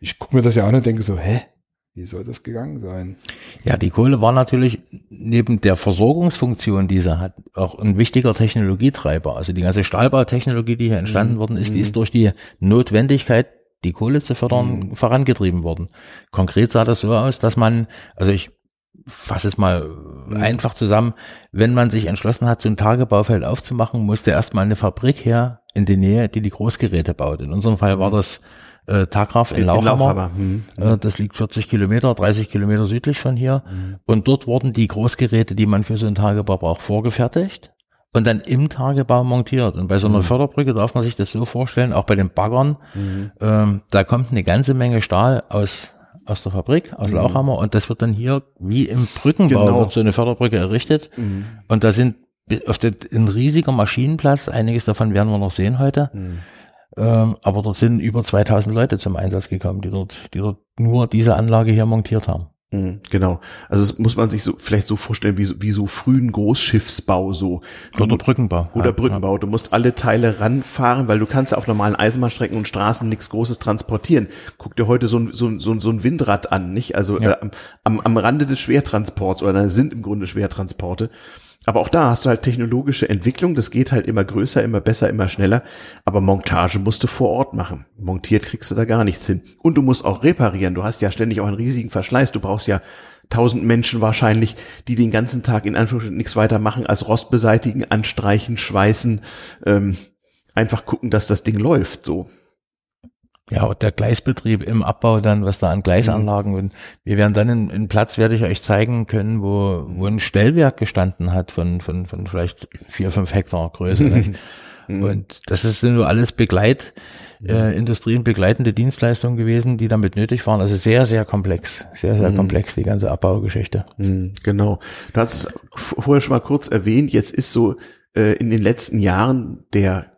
ich gucke mir das ja an und denke so, hä? Wie soll das gegangen sein? Ja, die Kohle war natürlich neben der Versorgungsfunktion, die sie hat, auch ein wichtiger Technologietreiber. Also die ganze Stahlbautechnologie, die hier entstanden mhm. worden ist, die ist mhm. durch die Notwendigkeit die Kohle zu fördern, mhm. vorangetrieben worden. Konkret sah das so aus, dass man, also ich fasse es mal mhm. einfach zusammen, wenn man sich entschlossen hat, so ein Tagebaufeld aufzumachen, musste erstmal eine Fabrik her in die Nähe, die die Großgeräte baut. In unserem Fall war mhm. das äh, Tagraf in, in Lauchhammer. Lauchhammer. Mhm. Äh, das liegt 40 Kilometer, 30 Kilometer südlich von hier. Mhm. Und dort wurden die Großgeräte, die man für so einen Tagebau braucht, vorgefertigt und dann im Tagebau montiert. Und bei so einer mhm. Förderbrücke darf man sich das so vorstellen, auch bei den Baggern, mhm. ähm, da kommt eine ganze Menge Stahl aus aus der Fabrik, aus mhm. Lauchhammer und das wird dann hier wie im Brückenbau genau. wird so eine Förderbrücke errichtet mhm. und da sind auf den, ein riesiger Maschinenplatz, einiges davon werden wir noch sehen heute, mhm. ähm, aber dort sind über 2000 Leute zum Einsatz gekommen, die dort, die dort nur diese Anlage hier montiert haben. Mhm, genau. Also das muss man sich so vielleicht so vorstellen wie so, wie so frühen Großschiffsbau so. Oder Brückenbau. Oder Brückenbau. Du musst alle Teile ranfahren, weil du kannst auf normalen Eisenbahnstrecken und Straßen nichts Großes transportieren. Guck dir heute so ein, so, so, so ein Windrad an, nicht? Also ja. äh, am, am Rande des Schwertransports oder da sind im Grunde Schwertransporte. Aber auch da hast du halt technologische Entwicklung, das geht halt immer größer, immer besser, immer schneller. Aber Montage musst du vor Ort machen. Montiert kriegst du da gar nichts hin. Und du musst auch reparieren. Du hast ja ständig auch einen riesigen Verschleiß. Du brauchst ja tausend Menschen wahrscheinlich, die den ganzen Tag in Anführungsstrichen nichts weiter machen als Rost beseitigen, anstreichen, schweißen, ähm, einfach gucken, dass das Ding läuft, so. Ja, und der Gleisbetrieb im Abbau dann, was da an Gleisanlagen mhm. und wir werden dann einen Platz, werde ich euch zeigen können, wo, wo ein Stellwerk gestanden hat von, von, von vielleicht vier, fünf Hektar Größe. Mhm. und das ist nur alles Begleit, äh, Industrien begleitende Dienstleistungen gewesen, die damit nötig waren. Also sehr, sehr komplex, sehr, sehr mhm. komplex, die ganze Abbaugeschichte. Mhm, genau. Du hast es vorher schon mal kurz erwähnt, jetzt ist so äh, in den letzten Jahren der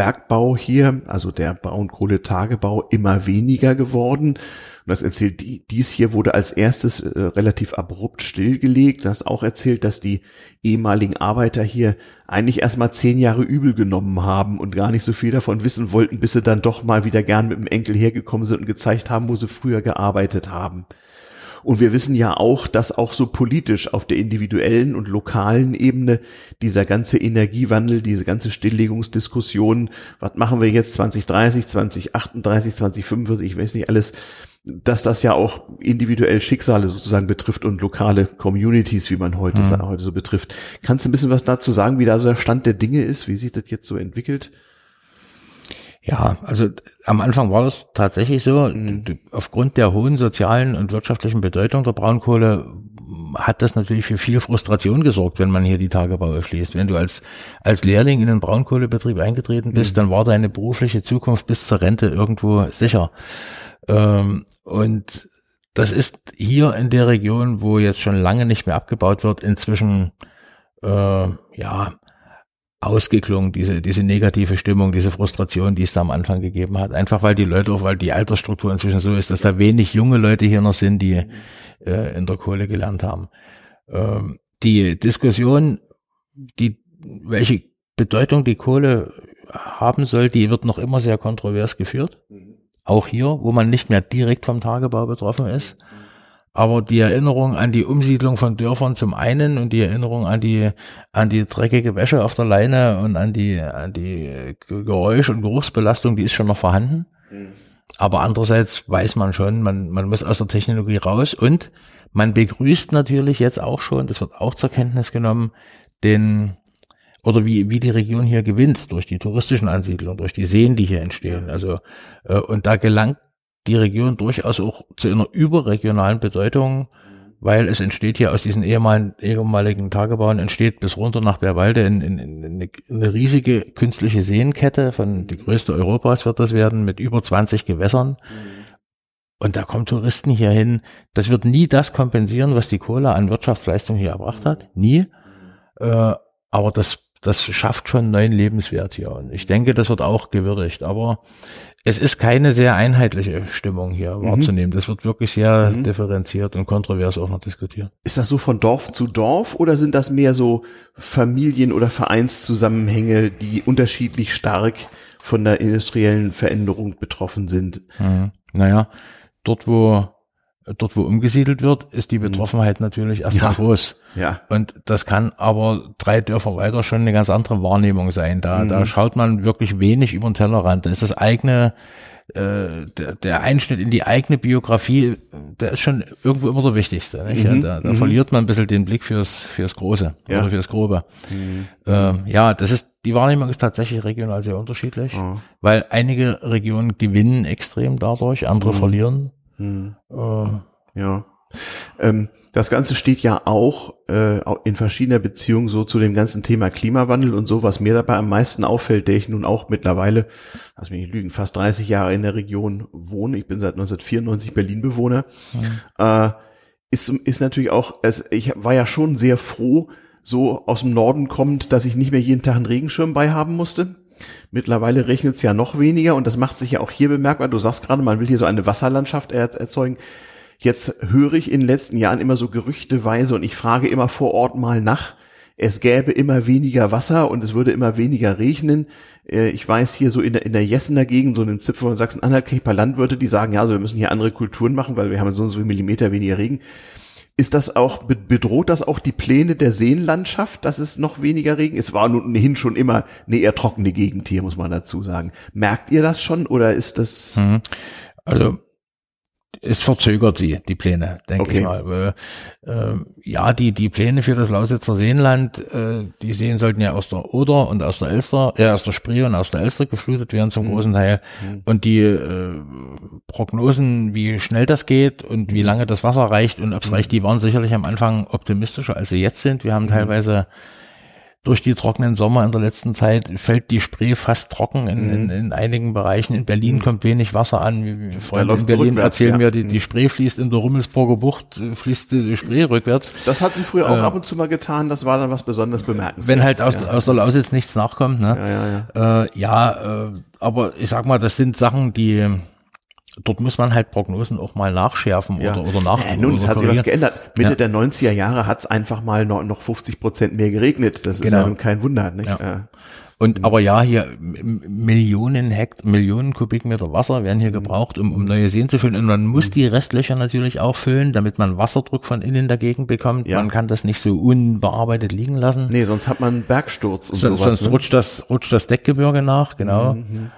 Bergbau hier, also der Braunkohletagebau, immer weniger geworden. Und das erzählt, dies hier wurde als erstes äh, relativ abrupt stillgelegt. Das auch erzählt, dass die ehemaligen Arbeiter hier eigentlich erstmal zehn Jahre übel genommen haben und gar nicht so viel davon wissen wollten, bis sie dann doch mal wieder gern mit dem Enkel hergekommen sind und gezeigt haben, wo sie früher gearbeitet haben. Und wir wissen ja auch, dass auch so politisch auf der individuellen und lokalen Ebene dieser ganze Energiewandel, diese ganze Stilllegungsdiskussion, was machen wir jetzt 2030, 2038, 2045, ich weiß nicht alles, dass das ja auch individuell Schicksale sozusagen betrifft und lokale Communities, wie man heute, mhm. heute so betrifft. Kannst du ein bisschen was dazu sagen, wie da so der Stand der Dinge ist, wie sich das jetzt so entwickelt? Ja, also am Anfang war das tatsächlich so. Mhm. Aufgrund der hohen sozialen und wirtschaftlichen Bedeutung der Braunkohle hat das natürlich für viel Frustration gesorgt, wenn man hier die Tagebau schließt. Wenn du als, als Lehrling in einen Braunkohlebetrieb eingetreten bist, mhm. dann war deine berufliche Zukunft bis zur Rente irgendwo sicher. Ähm, und das ist hier in der Region, wo jetzt schon lange nicht mehr abgebaut wird, inzwischen äh, ja ausgeklungen, diese, diese negative Stimmung, diese Frustration, die es da am Anfang gegeben hat. Einfach weil die Leute auch, weil die Altersstruktur inzwischen so ist, dass da wenig junge Leute hier noch sind, die äh, in der Kohle gelernt haben. Ähm, die Diskussion, die, welche Bedeutung die Kohle haben soll, die wird noch immer sehr kontrovers geführt. Auch hier, wo man nicht mehr direkt vom Tagebau betroffen ist. Aber die Erinnerung an die Umsiedlung von Dörfern zum einen und die Erinnerung an die, an die dreckige Wäsche auf der Leine und an die, an die Geräusch- und Geruchsbelastung, die ist schon noch vorhanden. Mhm. Aber andererseits weiß man schon, man, man muss aus der Technologie raus und man begrüßt natürlich jetzt auch schon, das wird auch zur Kenntnis genommen, den, oder wie, wie die Region hier gewinnt durch die touristischen Ansiedlungen, durch die Seen, die hier entstehen. Also, äh, und da gelangt die Region durchaus auch zu einer überregionalen Bedeutung, weil es entsteht hier aus diesen ehemaligen, ehemaligen Tagebauen, entsteht bis runter nach Berwalde in, in, in eine, eine, riesige künstliche Seenkette von die größte Europas wird das werden mit über 20 Gewässern. Und da kommen Touristen hier hin. Das wird nie das kompensieren, was die Kohle an Wirtschaftsleistung hier erbracht hat. Nie. Äh, aber das das schafft schon neuen Lebenswert hier. Und ich denke, das wird auch gewürdigt. Aber es ist keine sehr einheitliche Stimmung hier mhm. wahrzunehmen. Das wird wirklich sehr mhm. differenziert und kontrovers auch noch diskutiert. Ist das so von Dorf zu Dorf oder sind das mehr so Familien- oder Vereinszusammenhänge, die unterschiedlich stark von der industriellen Veränderung betroffen sind? Mhm. Naja, dort wo dort wo umgesiedelt wird, ist die mhm. Betroffenheit natürlich erstmal ja. groß. Ja. Und das kann aber drei Dörfer weiter schon eine ganz andere Wahrnehmung sein. Da, mhm. da schaut man wirklich wenig über den Tellerrand. Da ist das eigene, äh, der, der Einschnitt in die eigene Biografie, der ist schon irgendwo immer der wichtigste. Nicht? Mhm. Da, da mhm. verliert man ein bisschen den Blick fürs, fürs Große ja. oder fürs Grobe. Mhm. Äh, ja, das ist, die Wahrnehmung ist tatsächlich regional sehr unterschiedlich, weil einige Regionen gewinnen extrem dadurch, andere mhm. verlieren. Hm. Äh, ja. Ähm, das Ganze steht ja auch äh, in verschiedener Beziehung so zu dem ganzen Thema Klimawandel und so, was mir dabei am meisten auffällt, der ich nun auch mittlerweile, lass mich nicht lügen, fast 30 Jahre in der Region wohne. Ich bin seit 1994 Berlin-Bewohner. Mhm. Äh, ist, ist natürlich auch, es, ich war ja schon sehr froh, so aus dem Norden kommt, dass ich nicht mehr jeden Tag einen Regenschirm bei haben musste. Mittlerweile rechnet es ja noch weniger und das macht sich ja auch hier bemerkbar. Du sagst gerade, man will hier so eine Wasserlandschaft er erzeugen. Jetzt höre ich in den letzten Jahren immer so gerüchteweise und ich frage immer vor Ort mal nach. Es gäbe immer weniger Wasser und es würde immer weniger regnen. Äh, ich weiß hier so in der, in der Jessener Gegend, so in dem Zipfel von Sachsen-Anhalt, kenne ich ein paar Landwirte, die sagen, ja, also wir müssen hier andere Kulturen machen, weil wir haben so und so viel Millimeter weniger Regen. Ist das auch, bedroht das auch die Pläne der Seenlandschaft, dass es noch weniger Regen? Es war nun ohnehin schon immer eine eher trockene Gegend hier, muss man dazu sagen. Merkt ihr das schon oder ist das? Mhm. Also es verzögert sie, die Pläne, denke okay. ich mal. Äh, ja, die, die Pläne für das Lausitzer Seenland, äh, die Seen sollten ja aus der Oder und aus der Elster, ja, aus der Spree und aus der Elster geflutet werden zum mhm. großen Teil. Mhm. Und die äh, Prognosen, wie schnell das geht und wie mhm. lange das Wasser reicht und ob es mhm. reicht, die waren sicherlich am Anfang optimistischer, als sie jetzt sind. Wir haben mhm. teilweise durch die trockenen Sommer in der letzten Zeit fällt die Spree fast trocken in, mhm. in, in einigen Bereichen. In Berlin mhm. kommt wenig Wasser an. Freunde in Berlin erzählen ja. mir, die, die mhm. Spree fließt in der Rummelsburger Bucht, äh, fließt die Spree rückwärts. Das hat sie früher auch äh, ab und zu mal getan. Das war dann was besonders bemerkenswertes. Wenn halt aus, ja. aus der Lausitz nichts nachkommt. Ne? Ja, ja, ja. Äh, ja äh, aber ich sag mal, das sind Sachen, die dort muss man halt Prognosen auch mal nachschärfen ja. oder, oder nach. Ja, nun, es hat sich was geändert. Mitte ja. der 90er Jahre hat es einfach mal noch, noch 50 Prozent mehr geregnet. Das ist genau. ja nun kein Wunder. Nicht? Ja. Und aber ja, hier Millionen Hekt, Millionen Kubikmeter Wasser werden hier gebraucht, um, um neue Seen zu füllen. Und man muss die Restlöcher natürlich auch füllen, damit man Wasserdruck von innen dagegen bekommt. Ja. Man kann das nicht so unbearbeitet liegen lassen. Nee, sonst hat man Bergsturz und so, sowas. Sonst ne? rutscht das, rutscht das Deckgebirge nach, genau. Mhm.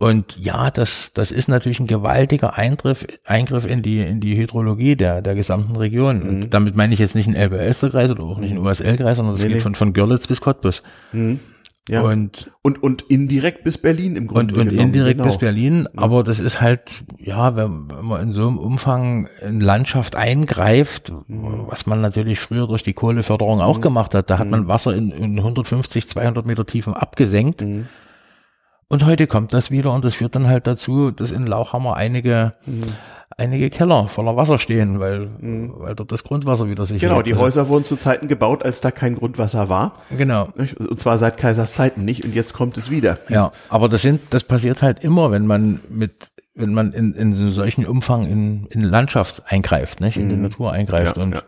Und ja, das, das ist natürlich ein gewaltiger Eingriff, Eingriff in die, in die Hydrologie der, der gesamten Region. Und mhm. damit meine ich jetzt nicht einen Elbe-Elster-Kreis oder auch nicht einen USL-Kreis, sondern das nee, geht nee. von, von Görlitz bis Cottbus. Mhm. Ja. Und, und, und indirekt bis Berlin im Grunde. Und, und indirekt genau. bis Berlin. Aber das ist halt, ja, wenn, wenn man in so einem Umfang in Landschaft eingreift, mhm. was man natürlich früher durch die Kohleförderung auch mhm. gemacht hat, da hat man mhm. Wasser in, in 150, 200 Meter Tiefen abgesenkt. Und heute kommt das wieder und das führt dann halt dazu, dass in Lauchhammer einige, mhm. einige Keller voller Wasser stehen, weil, mhm. weil dort das Grundwasser wieder sich Genau, die Häuser wurden zu Zeiten gebaut, als da kein Grundwasser war. Genau. Und zwar seit Kaisers Zeiten nicht und jetzt kommt es wieder. Ja, aber das sind, das passiert halt immer, wenn man mit, wenn man in, in solchen Umfang in, in Landschaft eingreift, nicht, in mhm. die Natur eingreift ja, und ja,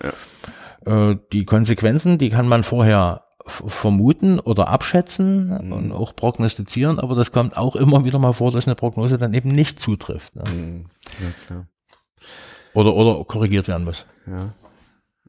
ja. Äh, die Konsequenzen, die kann man vorher vermuten oder abschätzen mhm. und auch prognostizieren, aber das kommt auch immer wieder mal vor, dass eine Prognose dann eben nicht zutrifft. Ne? Mhm. Ja, klar. Oder, oder korrigiert werden muss. Ja.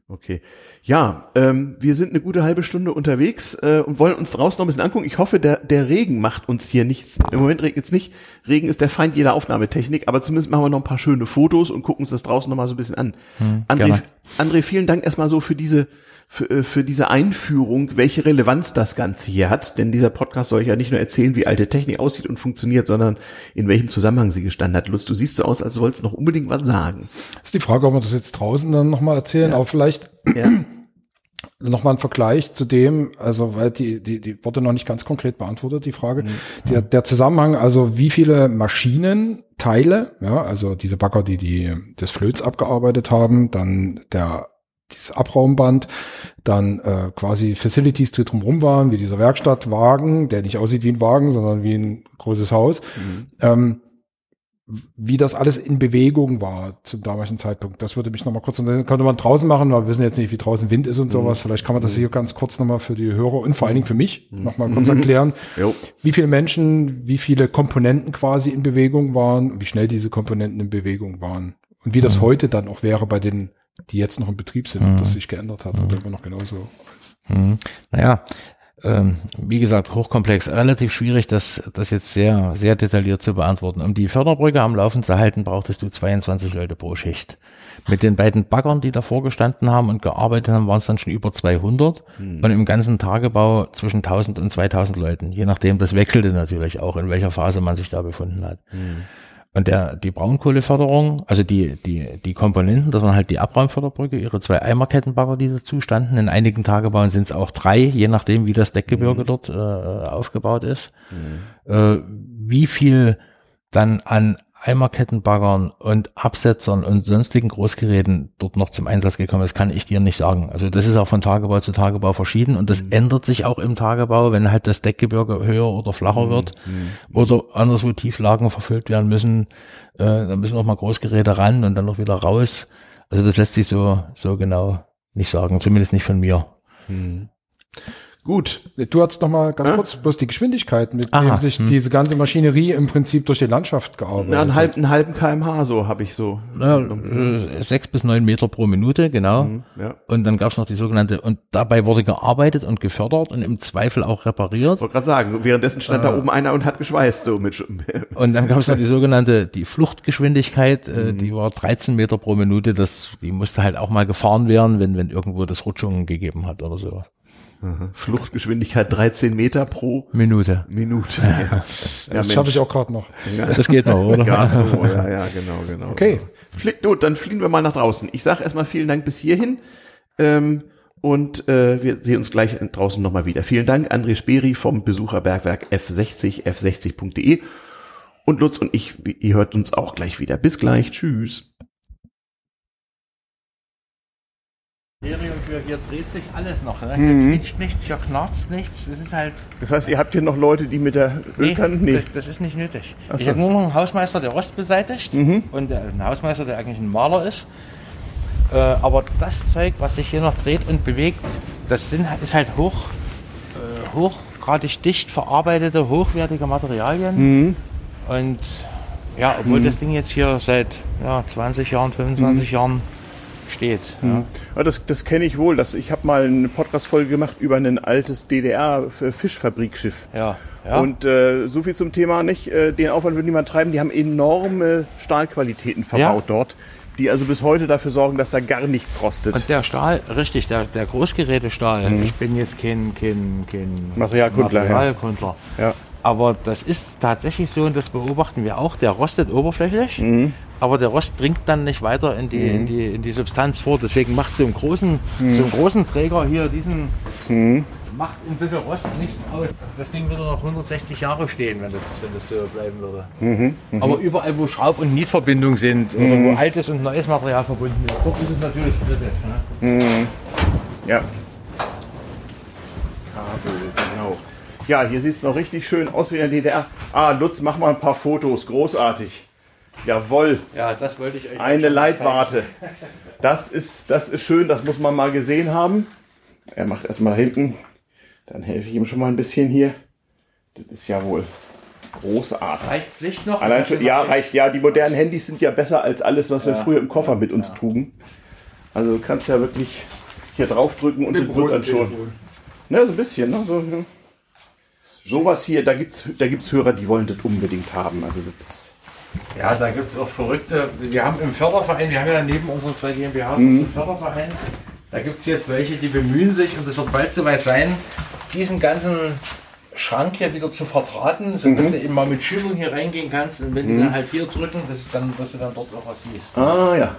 Okay. Ja, ähm, wir sind eine gute halbe Stunde unterwegs äh, und wollen uns draußen noch ein bisschen angucken. Ich hoffe, der, der Regen macht uns hier nichts. Im Moment regnet es nicht. Regen ist der Feind jeder Aufnahmetechnik, aber zumindest machen wir noch ein paar schöne Fotos und gucken uns das draußen noch mal so ein bisschen an. Hm, André, André, vielen Dank erstmal so für diese für, äh, für diese Einführung, welche Relevanz das Ganze hier hat. Denn dieser Podcast soll ja nicht nur erzählen, wie alte Technik aussieht und funktioniert, sondern in welchem Zusammenhang sie gestanden hat. Lutz, du siehst so aus, als wolltest du noch unbedingt was sagen. Das ist die Frage, ob wir das jetzt draußen dann nochmal erzählen, ja. aber vielleicht ja. nochmal ein Vergleich zu dem, also weil die, die, die wurde noch nicht ganz konkret beantwortet, die Frage. Mhm. Der, der Zusammenhang, also wie viele Maschinenteile, ja, also diese Bagger, die, die das Flöz abgearbeitet haben, dann der dieses Abraumband, dann äh, quasi Facilities, die drumherum waren, wie dieser Werkstattwagen, der nicht aussieht wie ein Wagen, sondern wie ein großes Haus. Mhm. Ähm, wie das alles in Bewegung war zum damaligen Zeitpunkt. Das würde mich nochmal kurz, könnte man draußen machen, weil wir wissen jetzt nicht, wie draußen Wind ist und mhm. sowas. Vielleicht kann man das mhm. hier ganz kurz nochmal für die Hörer und vor allen Dingen für mich mhm. nochmal kurz erklären, jo. wie viele Menschen, wie viele Komponenten quasi in Bewegung waren, wie schnell diese Komponenten in Bewegung waren und wie das heute dann auch wäre bei den die jetzt noch im Betrieb sind, mhm. das sich geändert hat mhm. oder immer noch genauso ist. Mhm. Naja, ähm, wie gesagt, hochkomplex, relativ schwierig, das, das jetzt sehr, sehr detailliert zu beantworten. Um die Förderbrücke am Laufen zu halten, brauchtest du 22 Leute pro Schicht. Mit den beiden Baggern, die davor gestanden haben und gearbeitet haben, waren es dann schon über 200 mhm. und im ganzen Tagebau zwischen 1000 und 2000 Leuten. Je nachdem, das wechselte natürlich auch, in welcher Phase man sich da befunden hat. Mhm. Und der, die Braunkohleförderung, also die, die, die Komponenten, das waren halt die Abraumförderbrücke, ihre zwei Eimerkettenbagger, die dazu standen. In einigen Tagebauen sind es auch drei, je nachdem, wie das Deckgebirge mhm. dort äh, aufgebaut ist. Mhm. Äh, wie viel dann an Eimerkettenbaggern und Absetzern und sonstigen Großgeräten dort noch zum Einsatz gekommen ist, kann ich dir nicht sagen. Also das ist auch von Tagebau zu Tagebau verschieden und das mhm. ändert sich auch im Tagebau, wenn halt das Deckgebirge höher oder flacher mhm. wird mhm. oder anderswo Tieflagen verfüllt werden müssen. Äh, dann müssen auch mal Großgeräte ran und dann noch wieder raus. Also das lässt sich so, so genau nicht sagen, zumindest nicht von mir. Mhm. Gut. Du hast noch mal ganz ja? kurz bloß die Geschwindigkeit, mit Aha. dem sich hm. diese ganze Maschinerie im Prinzip durch die Landschaft gearbeitet Na, einen, halb, einen halben kmh so habe ich so. Ja, äh, sechs bis neun Meter pro Minute, genau. Mhm, ja. Und dann gab es noch die sogenannte, und dabei wurde gearbeitet und gefördert und im Zweifel auch repariert. Ich wollte gerade sagen, währenddessen stand äh, da oben einer und hat geschweißt. so mit. und dann gab es noch die sogenannte, die Fluchtgeschwindigkeit, äh, mhm. die war 13 Meter pro Minute, das, die musste halt auch mal gefahren werden, wenn, wenn irgendwo das Rutschungen gegeben hat oder sowas. Fluchtgeschwindigkeit 13 Meter pro Minute. Minute. Ja, ja das schaffe ich auch gerade noch. Das geht noch, oder? so, ja, ja, genau, genau. Okay. Gut, dann fliegen wir mal nach draußen. Ich sage erstmal vielen Dank bis hierhin. Ähm, und äh, wir sehen uns gleich draußen nochmal wieder. Vielen Dank, André Speri vom Besucherbergwerk F60, f60.de. Und Lutz und ich, ihr hört uns auch gleich wieder. Bis gleich. Tschüss. Hier, hier dreht sich alles noch. Ne? Hier mhm. quietscht nichts, hier knarzt nichts. Das ist halt. Das heißt, ihr habt hier noch Leute, die mit der Ölkanne. Nee, das, das, ist nicht nötig. So. Ich habe nur noch einen Hausmeister, der Rost beseitigt mhm. und der, ein Hausmeister, der eigentlich ein Maler ist. Äh, aber das Zeug, was sich hier noch dreht und bewegt, das sind, ist halt hoch, äh, hochgradig dicht verarbeitete, hochwertige Materialien. Mhm. Und ja, obwohl mhm. das Ding jetzt hier seit ja, 20 Jahren, 25 mhm. Jahren steht. Ja. Hm. ja das das kenne ich wohl. Das, ich habe mal eine Podcast-Folge gemacht über ein altes DDR-Fischfabrikschiff. Ja, ja. Und äh, so viel zum Thema nicht. Äh, den Aufwand will niemand treiben. Die haben enorme Stahlqualitäten verbaut ja. dort die also bis heute dafür sorgen, dass da gar nichts rostet. Und der Stahl, richtig, der, der Großgerätestahl, mhm. ich bin jetzt kein, kein, kein Materialkundler. Materialkundler. Ja. Aber das ist tatsächlich so, und das beobachten wir auch, der rostet oberflächlich. Mhm aber der Rost dringt dann nicht weiter in die, mhm. in die, in die Substanz vor. Deswegen macht so einen großen, mhm. so einen großen Träger hier diesen, mhm. macht ein bisschen Rost nichts aus. Also das Ding würde noch 160 Jahre stehen, wenn das, wenn das so bleiben würde. Mhm, Aber überall, wo Schraub- und Nietverbindungen sind oder wo altes und neues Material verbunden ist, dort ist es natürlich kritisch. Ne? Ja. Kabel, genau. Ja, hier sieht es noch richtig schön aus wie in der DDR. Ah, Lutz, mach mal ein paar Fotos. Großartig. Jawohl. Ja, das wollte ich euch Eine Leitwarte. Das ist, das ist schön, das muss man mal gesehen haben. Er macht erstmal hinten. Dann helfe ich ihm schon mal ein bisschen hier. Das ist ja wohl großartig. zeigen. Reicht's Licht noch? Allein schon, ja, reicht. Ja, die modernen Handys sind ja besser als alles, was wir früher im Koffer mit uns trugen. Also du kannst ja wirklich hier draufdrücken und es wird dann schon. Ne, so ein bisschen, ne? So, ja. Sowas hier, da gibt's, da gibt's Hörer, die wollen das unbedingt haben. Also das ist, Ja, da gibt es auch verrückte. Wir haben im Förderverein, wir haben ja neben unseren zwei GmbHs Mhm. einen Förderverein. Da gibt es jetzt welche, die bemühen sich, und es wird bald soweit sein, diesen ganzen Schrank hier wieder zu verdrahten, sodass Mhm. du eben mal mit Schülerung hier reingehen kannst. Und wenn die dann halt hier drücken, dass, dann, dass du dann dort auch was siehst. ah ja.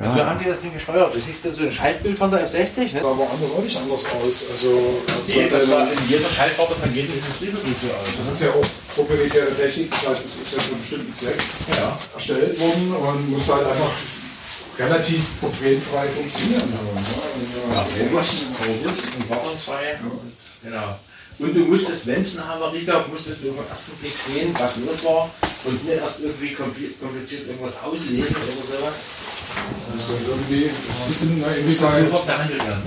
Also so haben die das Ding gesteuert. Du siehst dann so ein Schaltbild von der F60, ne? Aber anders auch nicht anders aus. Also, Nee, das sah in jeder Schaltwarte von jedem Industriebetrieb so aus. das ist ja auch proprietäre Technik, das heißt, es ist ja für einen bestimmten Zweck Ja. erstellt worden und muss halt einfach relativ problemfrei funktionieren. Ne? Und, Ja, äh, robust, robust und warnungsfrei. Genau. Und du musstest, wenn es eine Havarie gab, musstest du den ersten Blick sehen, was los war und nicht erst irgendwie kompli- kompliziert irgendwas auslesen oder sowas. Also irgendwie, ein ne, Du irgendwie das sofort behandelt werden.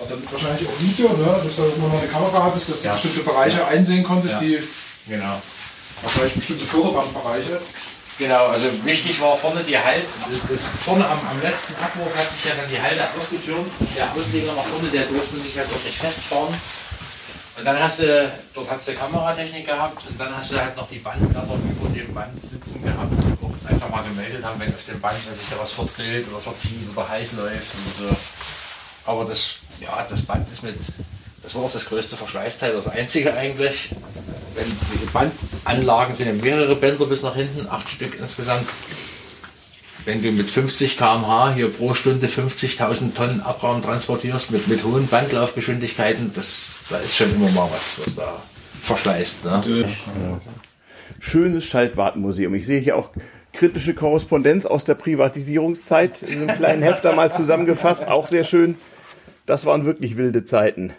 hat dann wahrscheinlich auch Video, ne, dass du immer noch eine Kamera hattest, dass du Ja. bestimmte Bereiche einsehen konntest, Ja. die Genau. wahrscheinlich bestimmte Förderbandbereiche. Genau, also wichtig war vorne die Halt, das vorne am, am letzten Abwurf hat sich ja dann die Halte aufgetürmt. Der Ausleger nach vorne, der durfte sich halt wirklich festfahren. Und dann hast du, dort hast du Kameratechnik gehabt und dann hast du halt noch die Bandblätter über dem Band sitzen gehabt, die auch einfach mal gemeldet haben, wenn auf dem Band, wenn sich da was verdrillt oder verzieht oder heiß läuft oder so. Aber das, ja, das Band ist mit, das war auch das größte Verschleißteil, das einzige eigentlich. Wenn diese Bandanlagen sind ja mehrere Bänder bis nach hinten, acht Stück insgesamt. Wenn du mit 50 km/h hier pro Stunde 50.000 Tonnen Abraum transportierst mit, mit hohen Bandlaufgeschwindigkeiten, das, da ist schon immer mal was, was da verschleißt. Ne? Schönes Schaltwartenmuseum. Ich sehe hier auch kritische Korrespondenz aus der Privatisierungszeit in einem kleinen Hefter mal zusammengefasst. Auch sehr schön. Das waren wirklich wilde Zeiten.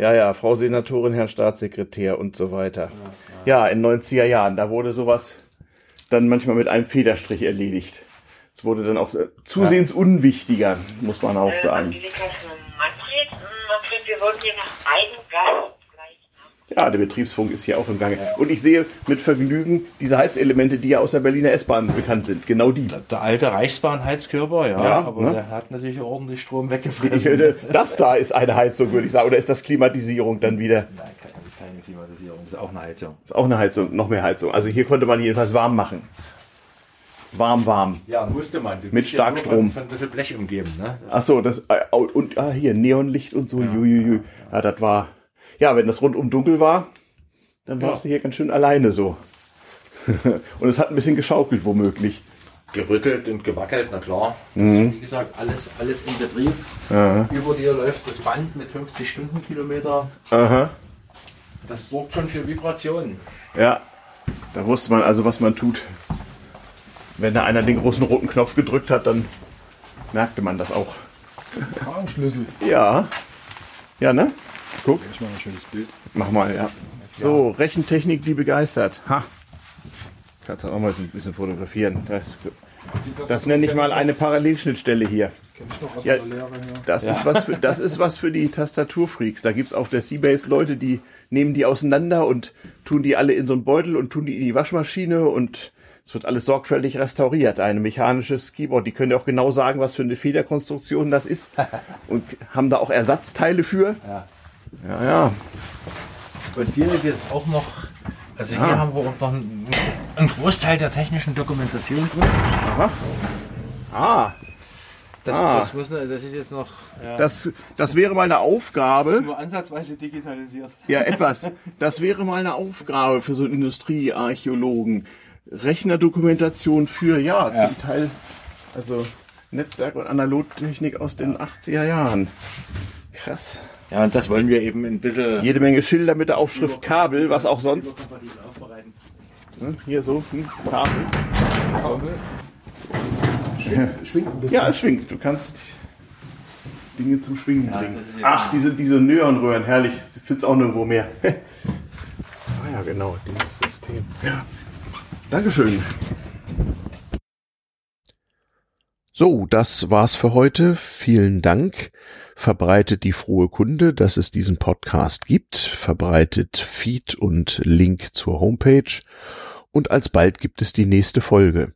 Ja, ja, Frau Senatorin, Herr Staatssekretär und so weiter. Ja, in 90er Jahren, da wurde sowas dann manchmal mit einem Federstrich erledigt. Es wurde dann auch äh, zusehends unwichtiger, muss man auch Äh, sagen. Manfred. Hm, Manfred, wir wollten dir noch einen Gast gleich Ja, der Betriebsfunk ist hier auch im Gange. Und ich sehe mit Vergnügen diese Heizelemente, die ja aus der Berliner S-Bahn bekannt sind. Genau die. Der alte Reichsbahnheizkörper, ja, Ja, aber ne? der hat natürlich ordentlich Strom weggefressen. Das da ist eine Heizung, würde ich sagen. Oder ist das Klimatisierung dann wieder? Nein, keine, keine Klimatisierung, das ist auch eine Heizung. Ist auch eine Heizung, noch mehr Heizung. Also hier konnte man jedenfalls warm machen. Warm, warm. Ja, musste man. Du Mit bist ja Starkstrom. Von, von ein bisschen Blech umgeben, ne? Das Ach so, das äh, und ah, hier Neonlicht und so. Ja, Jujuju. ja das war. Ja, wenn das rundum dunkel war, dann warst du hier ganz schön alleine so. und es hat ein bisschen geschaukelt womöglich. gerüttelt und gewackelt, na klar. Das ist, wie gesagt, alles, alles in Betrieb. Über dir läuft das Band mit 50 Stundenkilometer. Aha. Das sorgt schon für Vibrationen. Ja, da wusste man also, was man tut. Wenn da einer den großen roten Knopf gedrückt hat, dann merkte man das auch. Kragenschlüssel. Ja. Ja, ne? Guck, Ich mache ein schönes Bild. mach mal, ja. So, Rechentechnik, die begeistert. Ha. Kannst du auch mal so ein bisschen fotografieren. Das, das nenne ich mal eine Parallelschnittstelle hier. Ja. der Lehre hier. Das, ist was für, das ist was für die Tastaturfreaks. Da gibt's auf der Seabase Leute, die nehmen die auseinander und tun die alle in so einen Beutel und tun die in die Waschmaschine und es wird alles sorgfältig restauriert. Ein mechanisches Keyboard. Die können ja auch genau sagen, was für eine Federkonstruktion das ist und haben da auch Ersatzteile für. Ja. Ja, ja. Und hier ist jetzt auch noch, also hier Ah. haben wir auch noch einen, einen Großteil der technischen Dokumentation drin. Ah, Das, Ah. das, muss, das ist jetzt noch ja, das, das wäre mal eine Aufgabe. nur ansatzweise digitalisiert. Ja, etwas. Das wäre mal eine Aufgabe für so einen Industriearchäologen. Rechnerdokumentation für, ja, zum Teil, also Netzwerk und Analogtechnik aus den 80er Jahren. krass. Ja, und das wollen wir eben ein bisschen. Jede Menge Schilder mit der Aufschrift Kabel, was auch sonst. Ne, Hier so, hm, Kabel. Schwingt ein bisschen. Ja, es schwingt. Du kannst Dinge zum Schwingen Ja, bringen. jetzt- Ach, diese, diese Neonröhren, herrlich. Ich find's auch nirgendwo mehr. ah ja, genau, dieses System. Ja. Dankeschön. So, das war's für heute. Vielen Dank. Verbreitet die frohe Kunde, dass es diesen Podcast gibt. Verbreitet Feed und Link zur Homepage. Und alsbald gibt es die nächste Folge.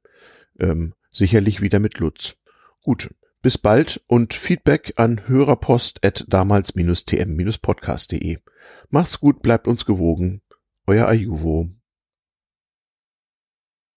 Ähm, sicherlich wieder mit Lutz. Gut, bis bald und Feedback an hörerpost at damals-tm-podcast.de. Macht's gut, bleibt uns gewogen. Euer Ayuvo.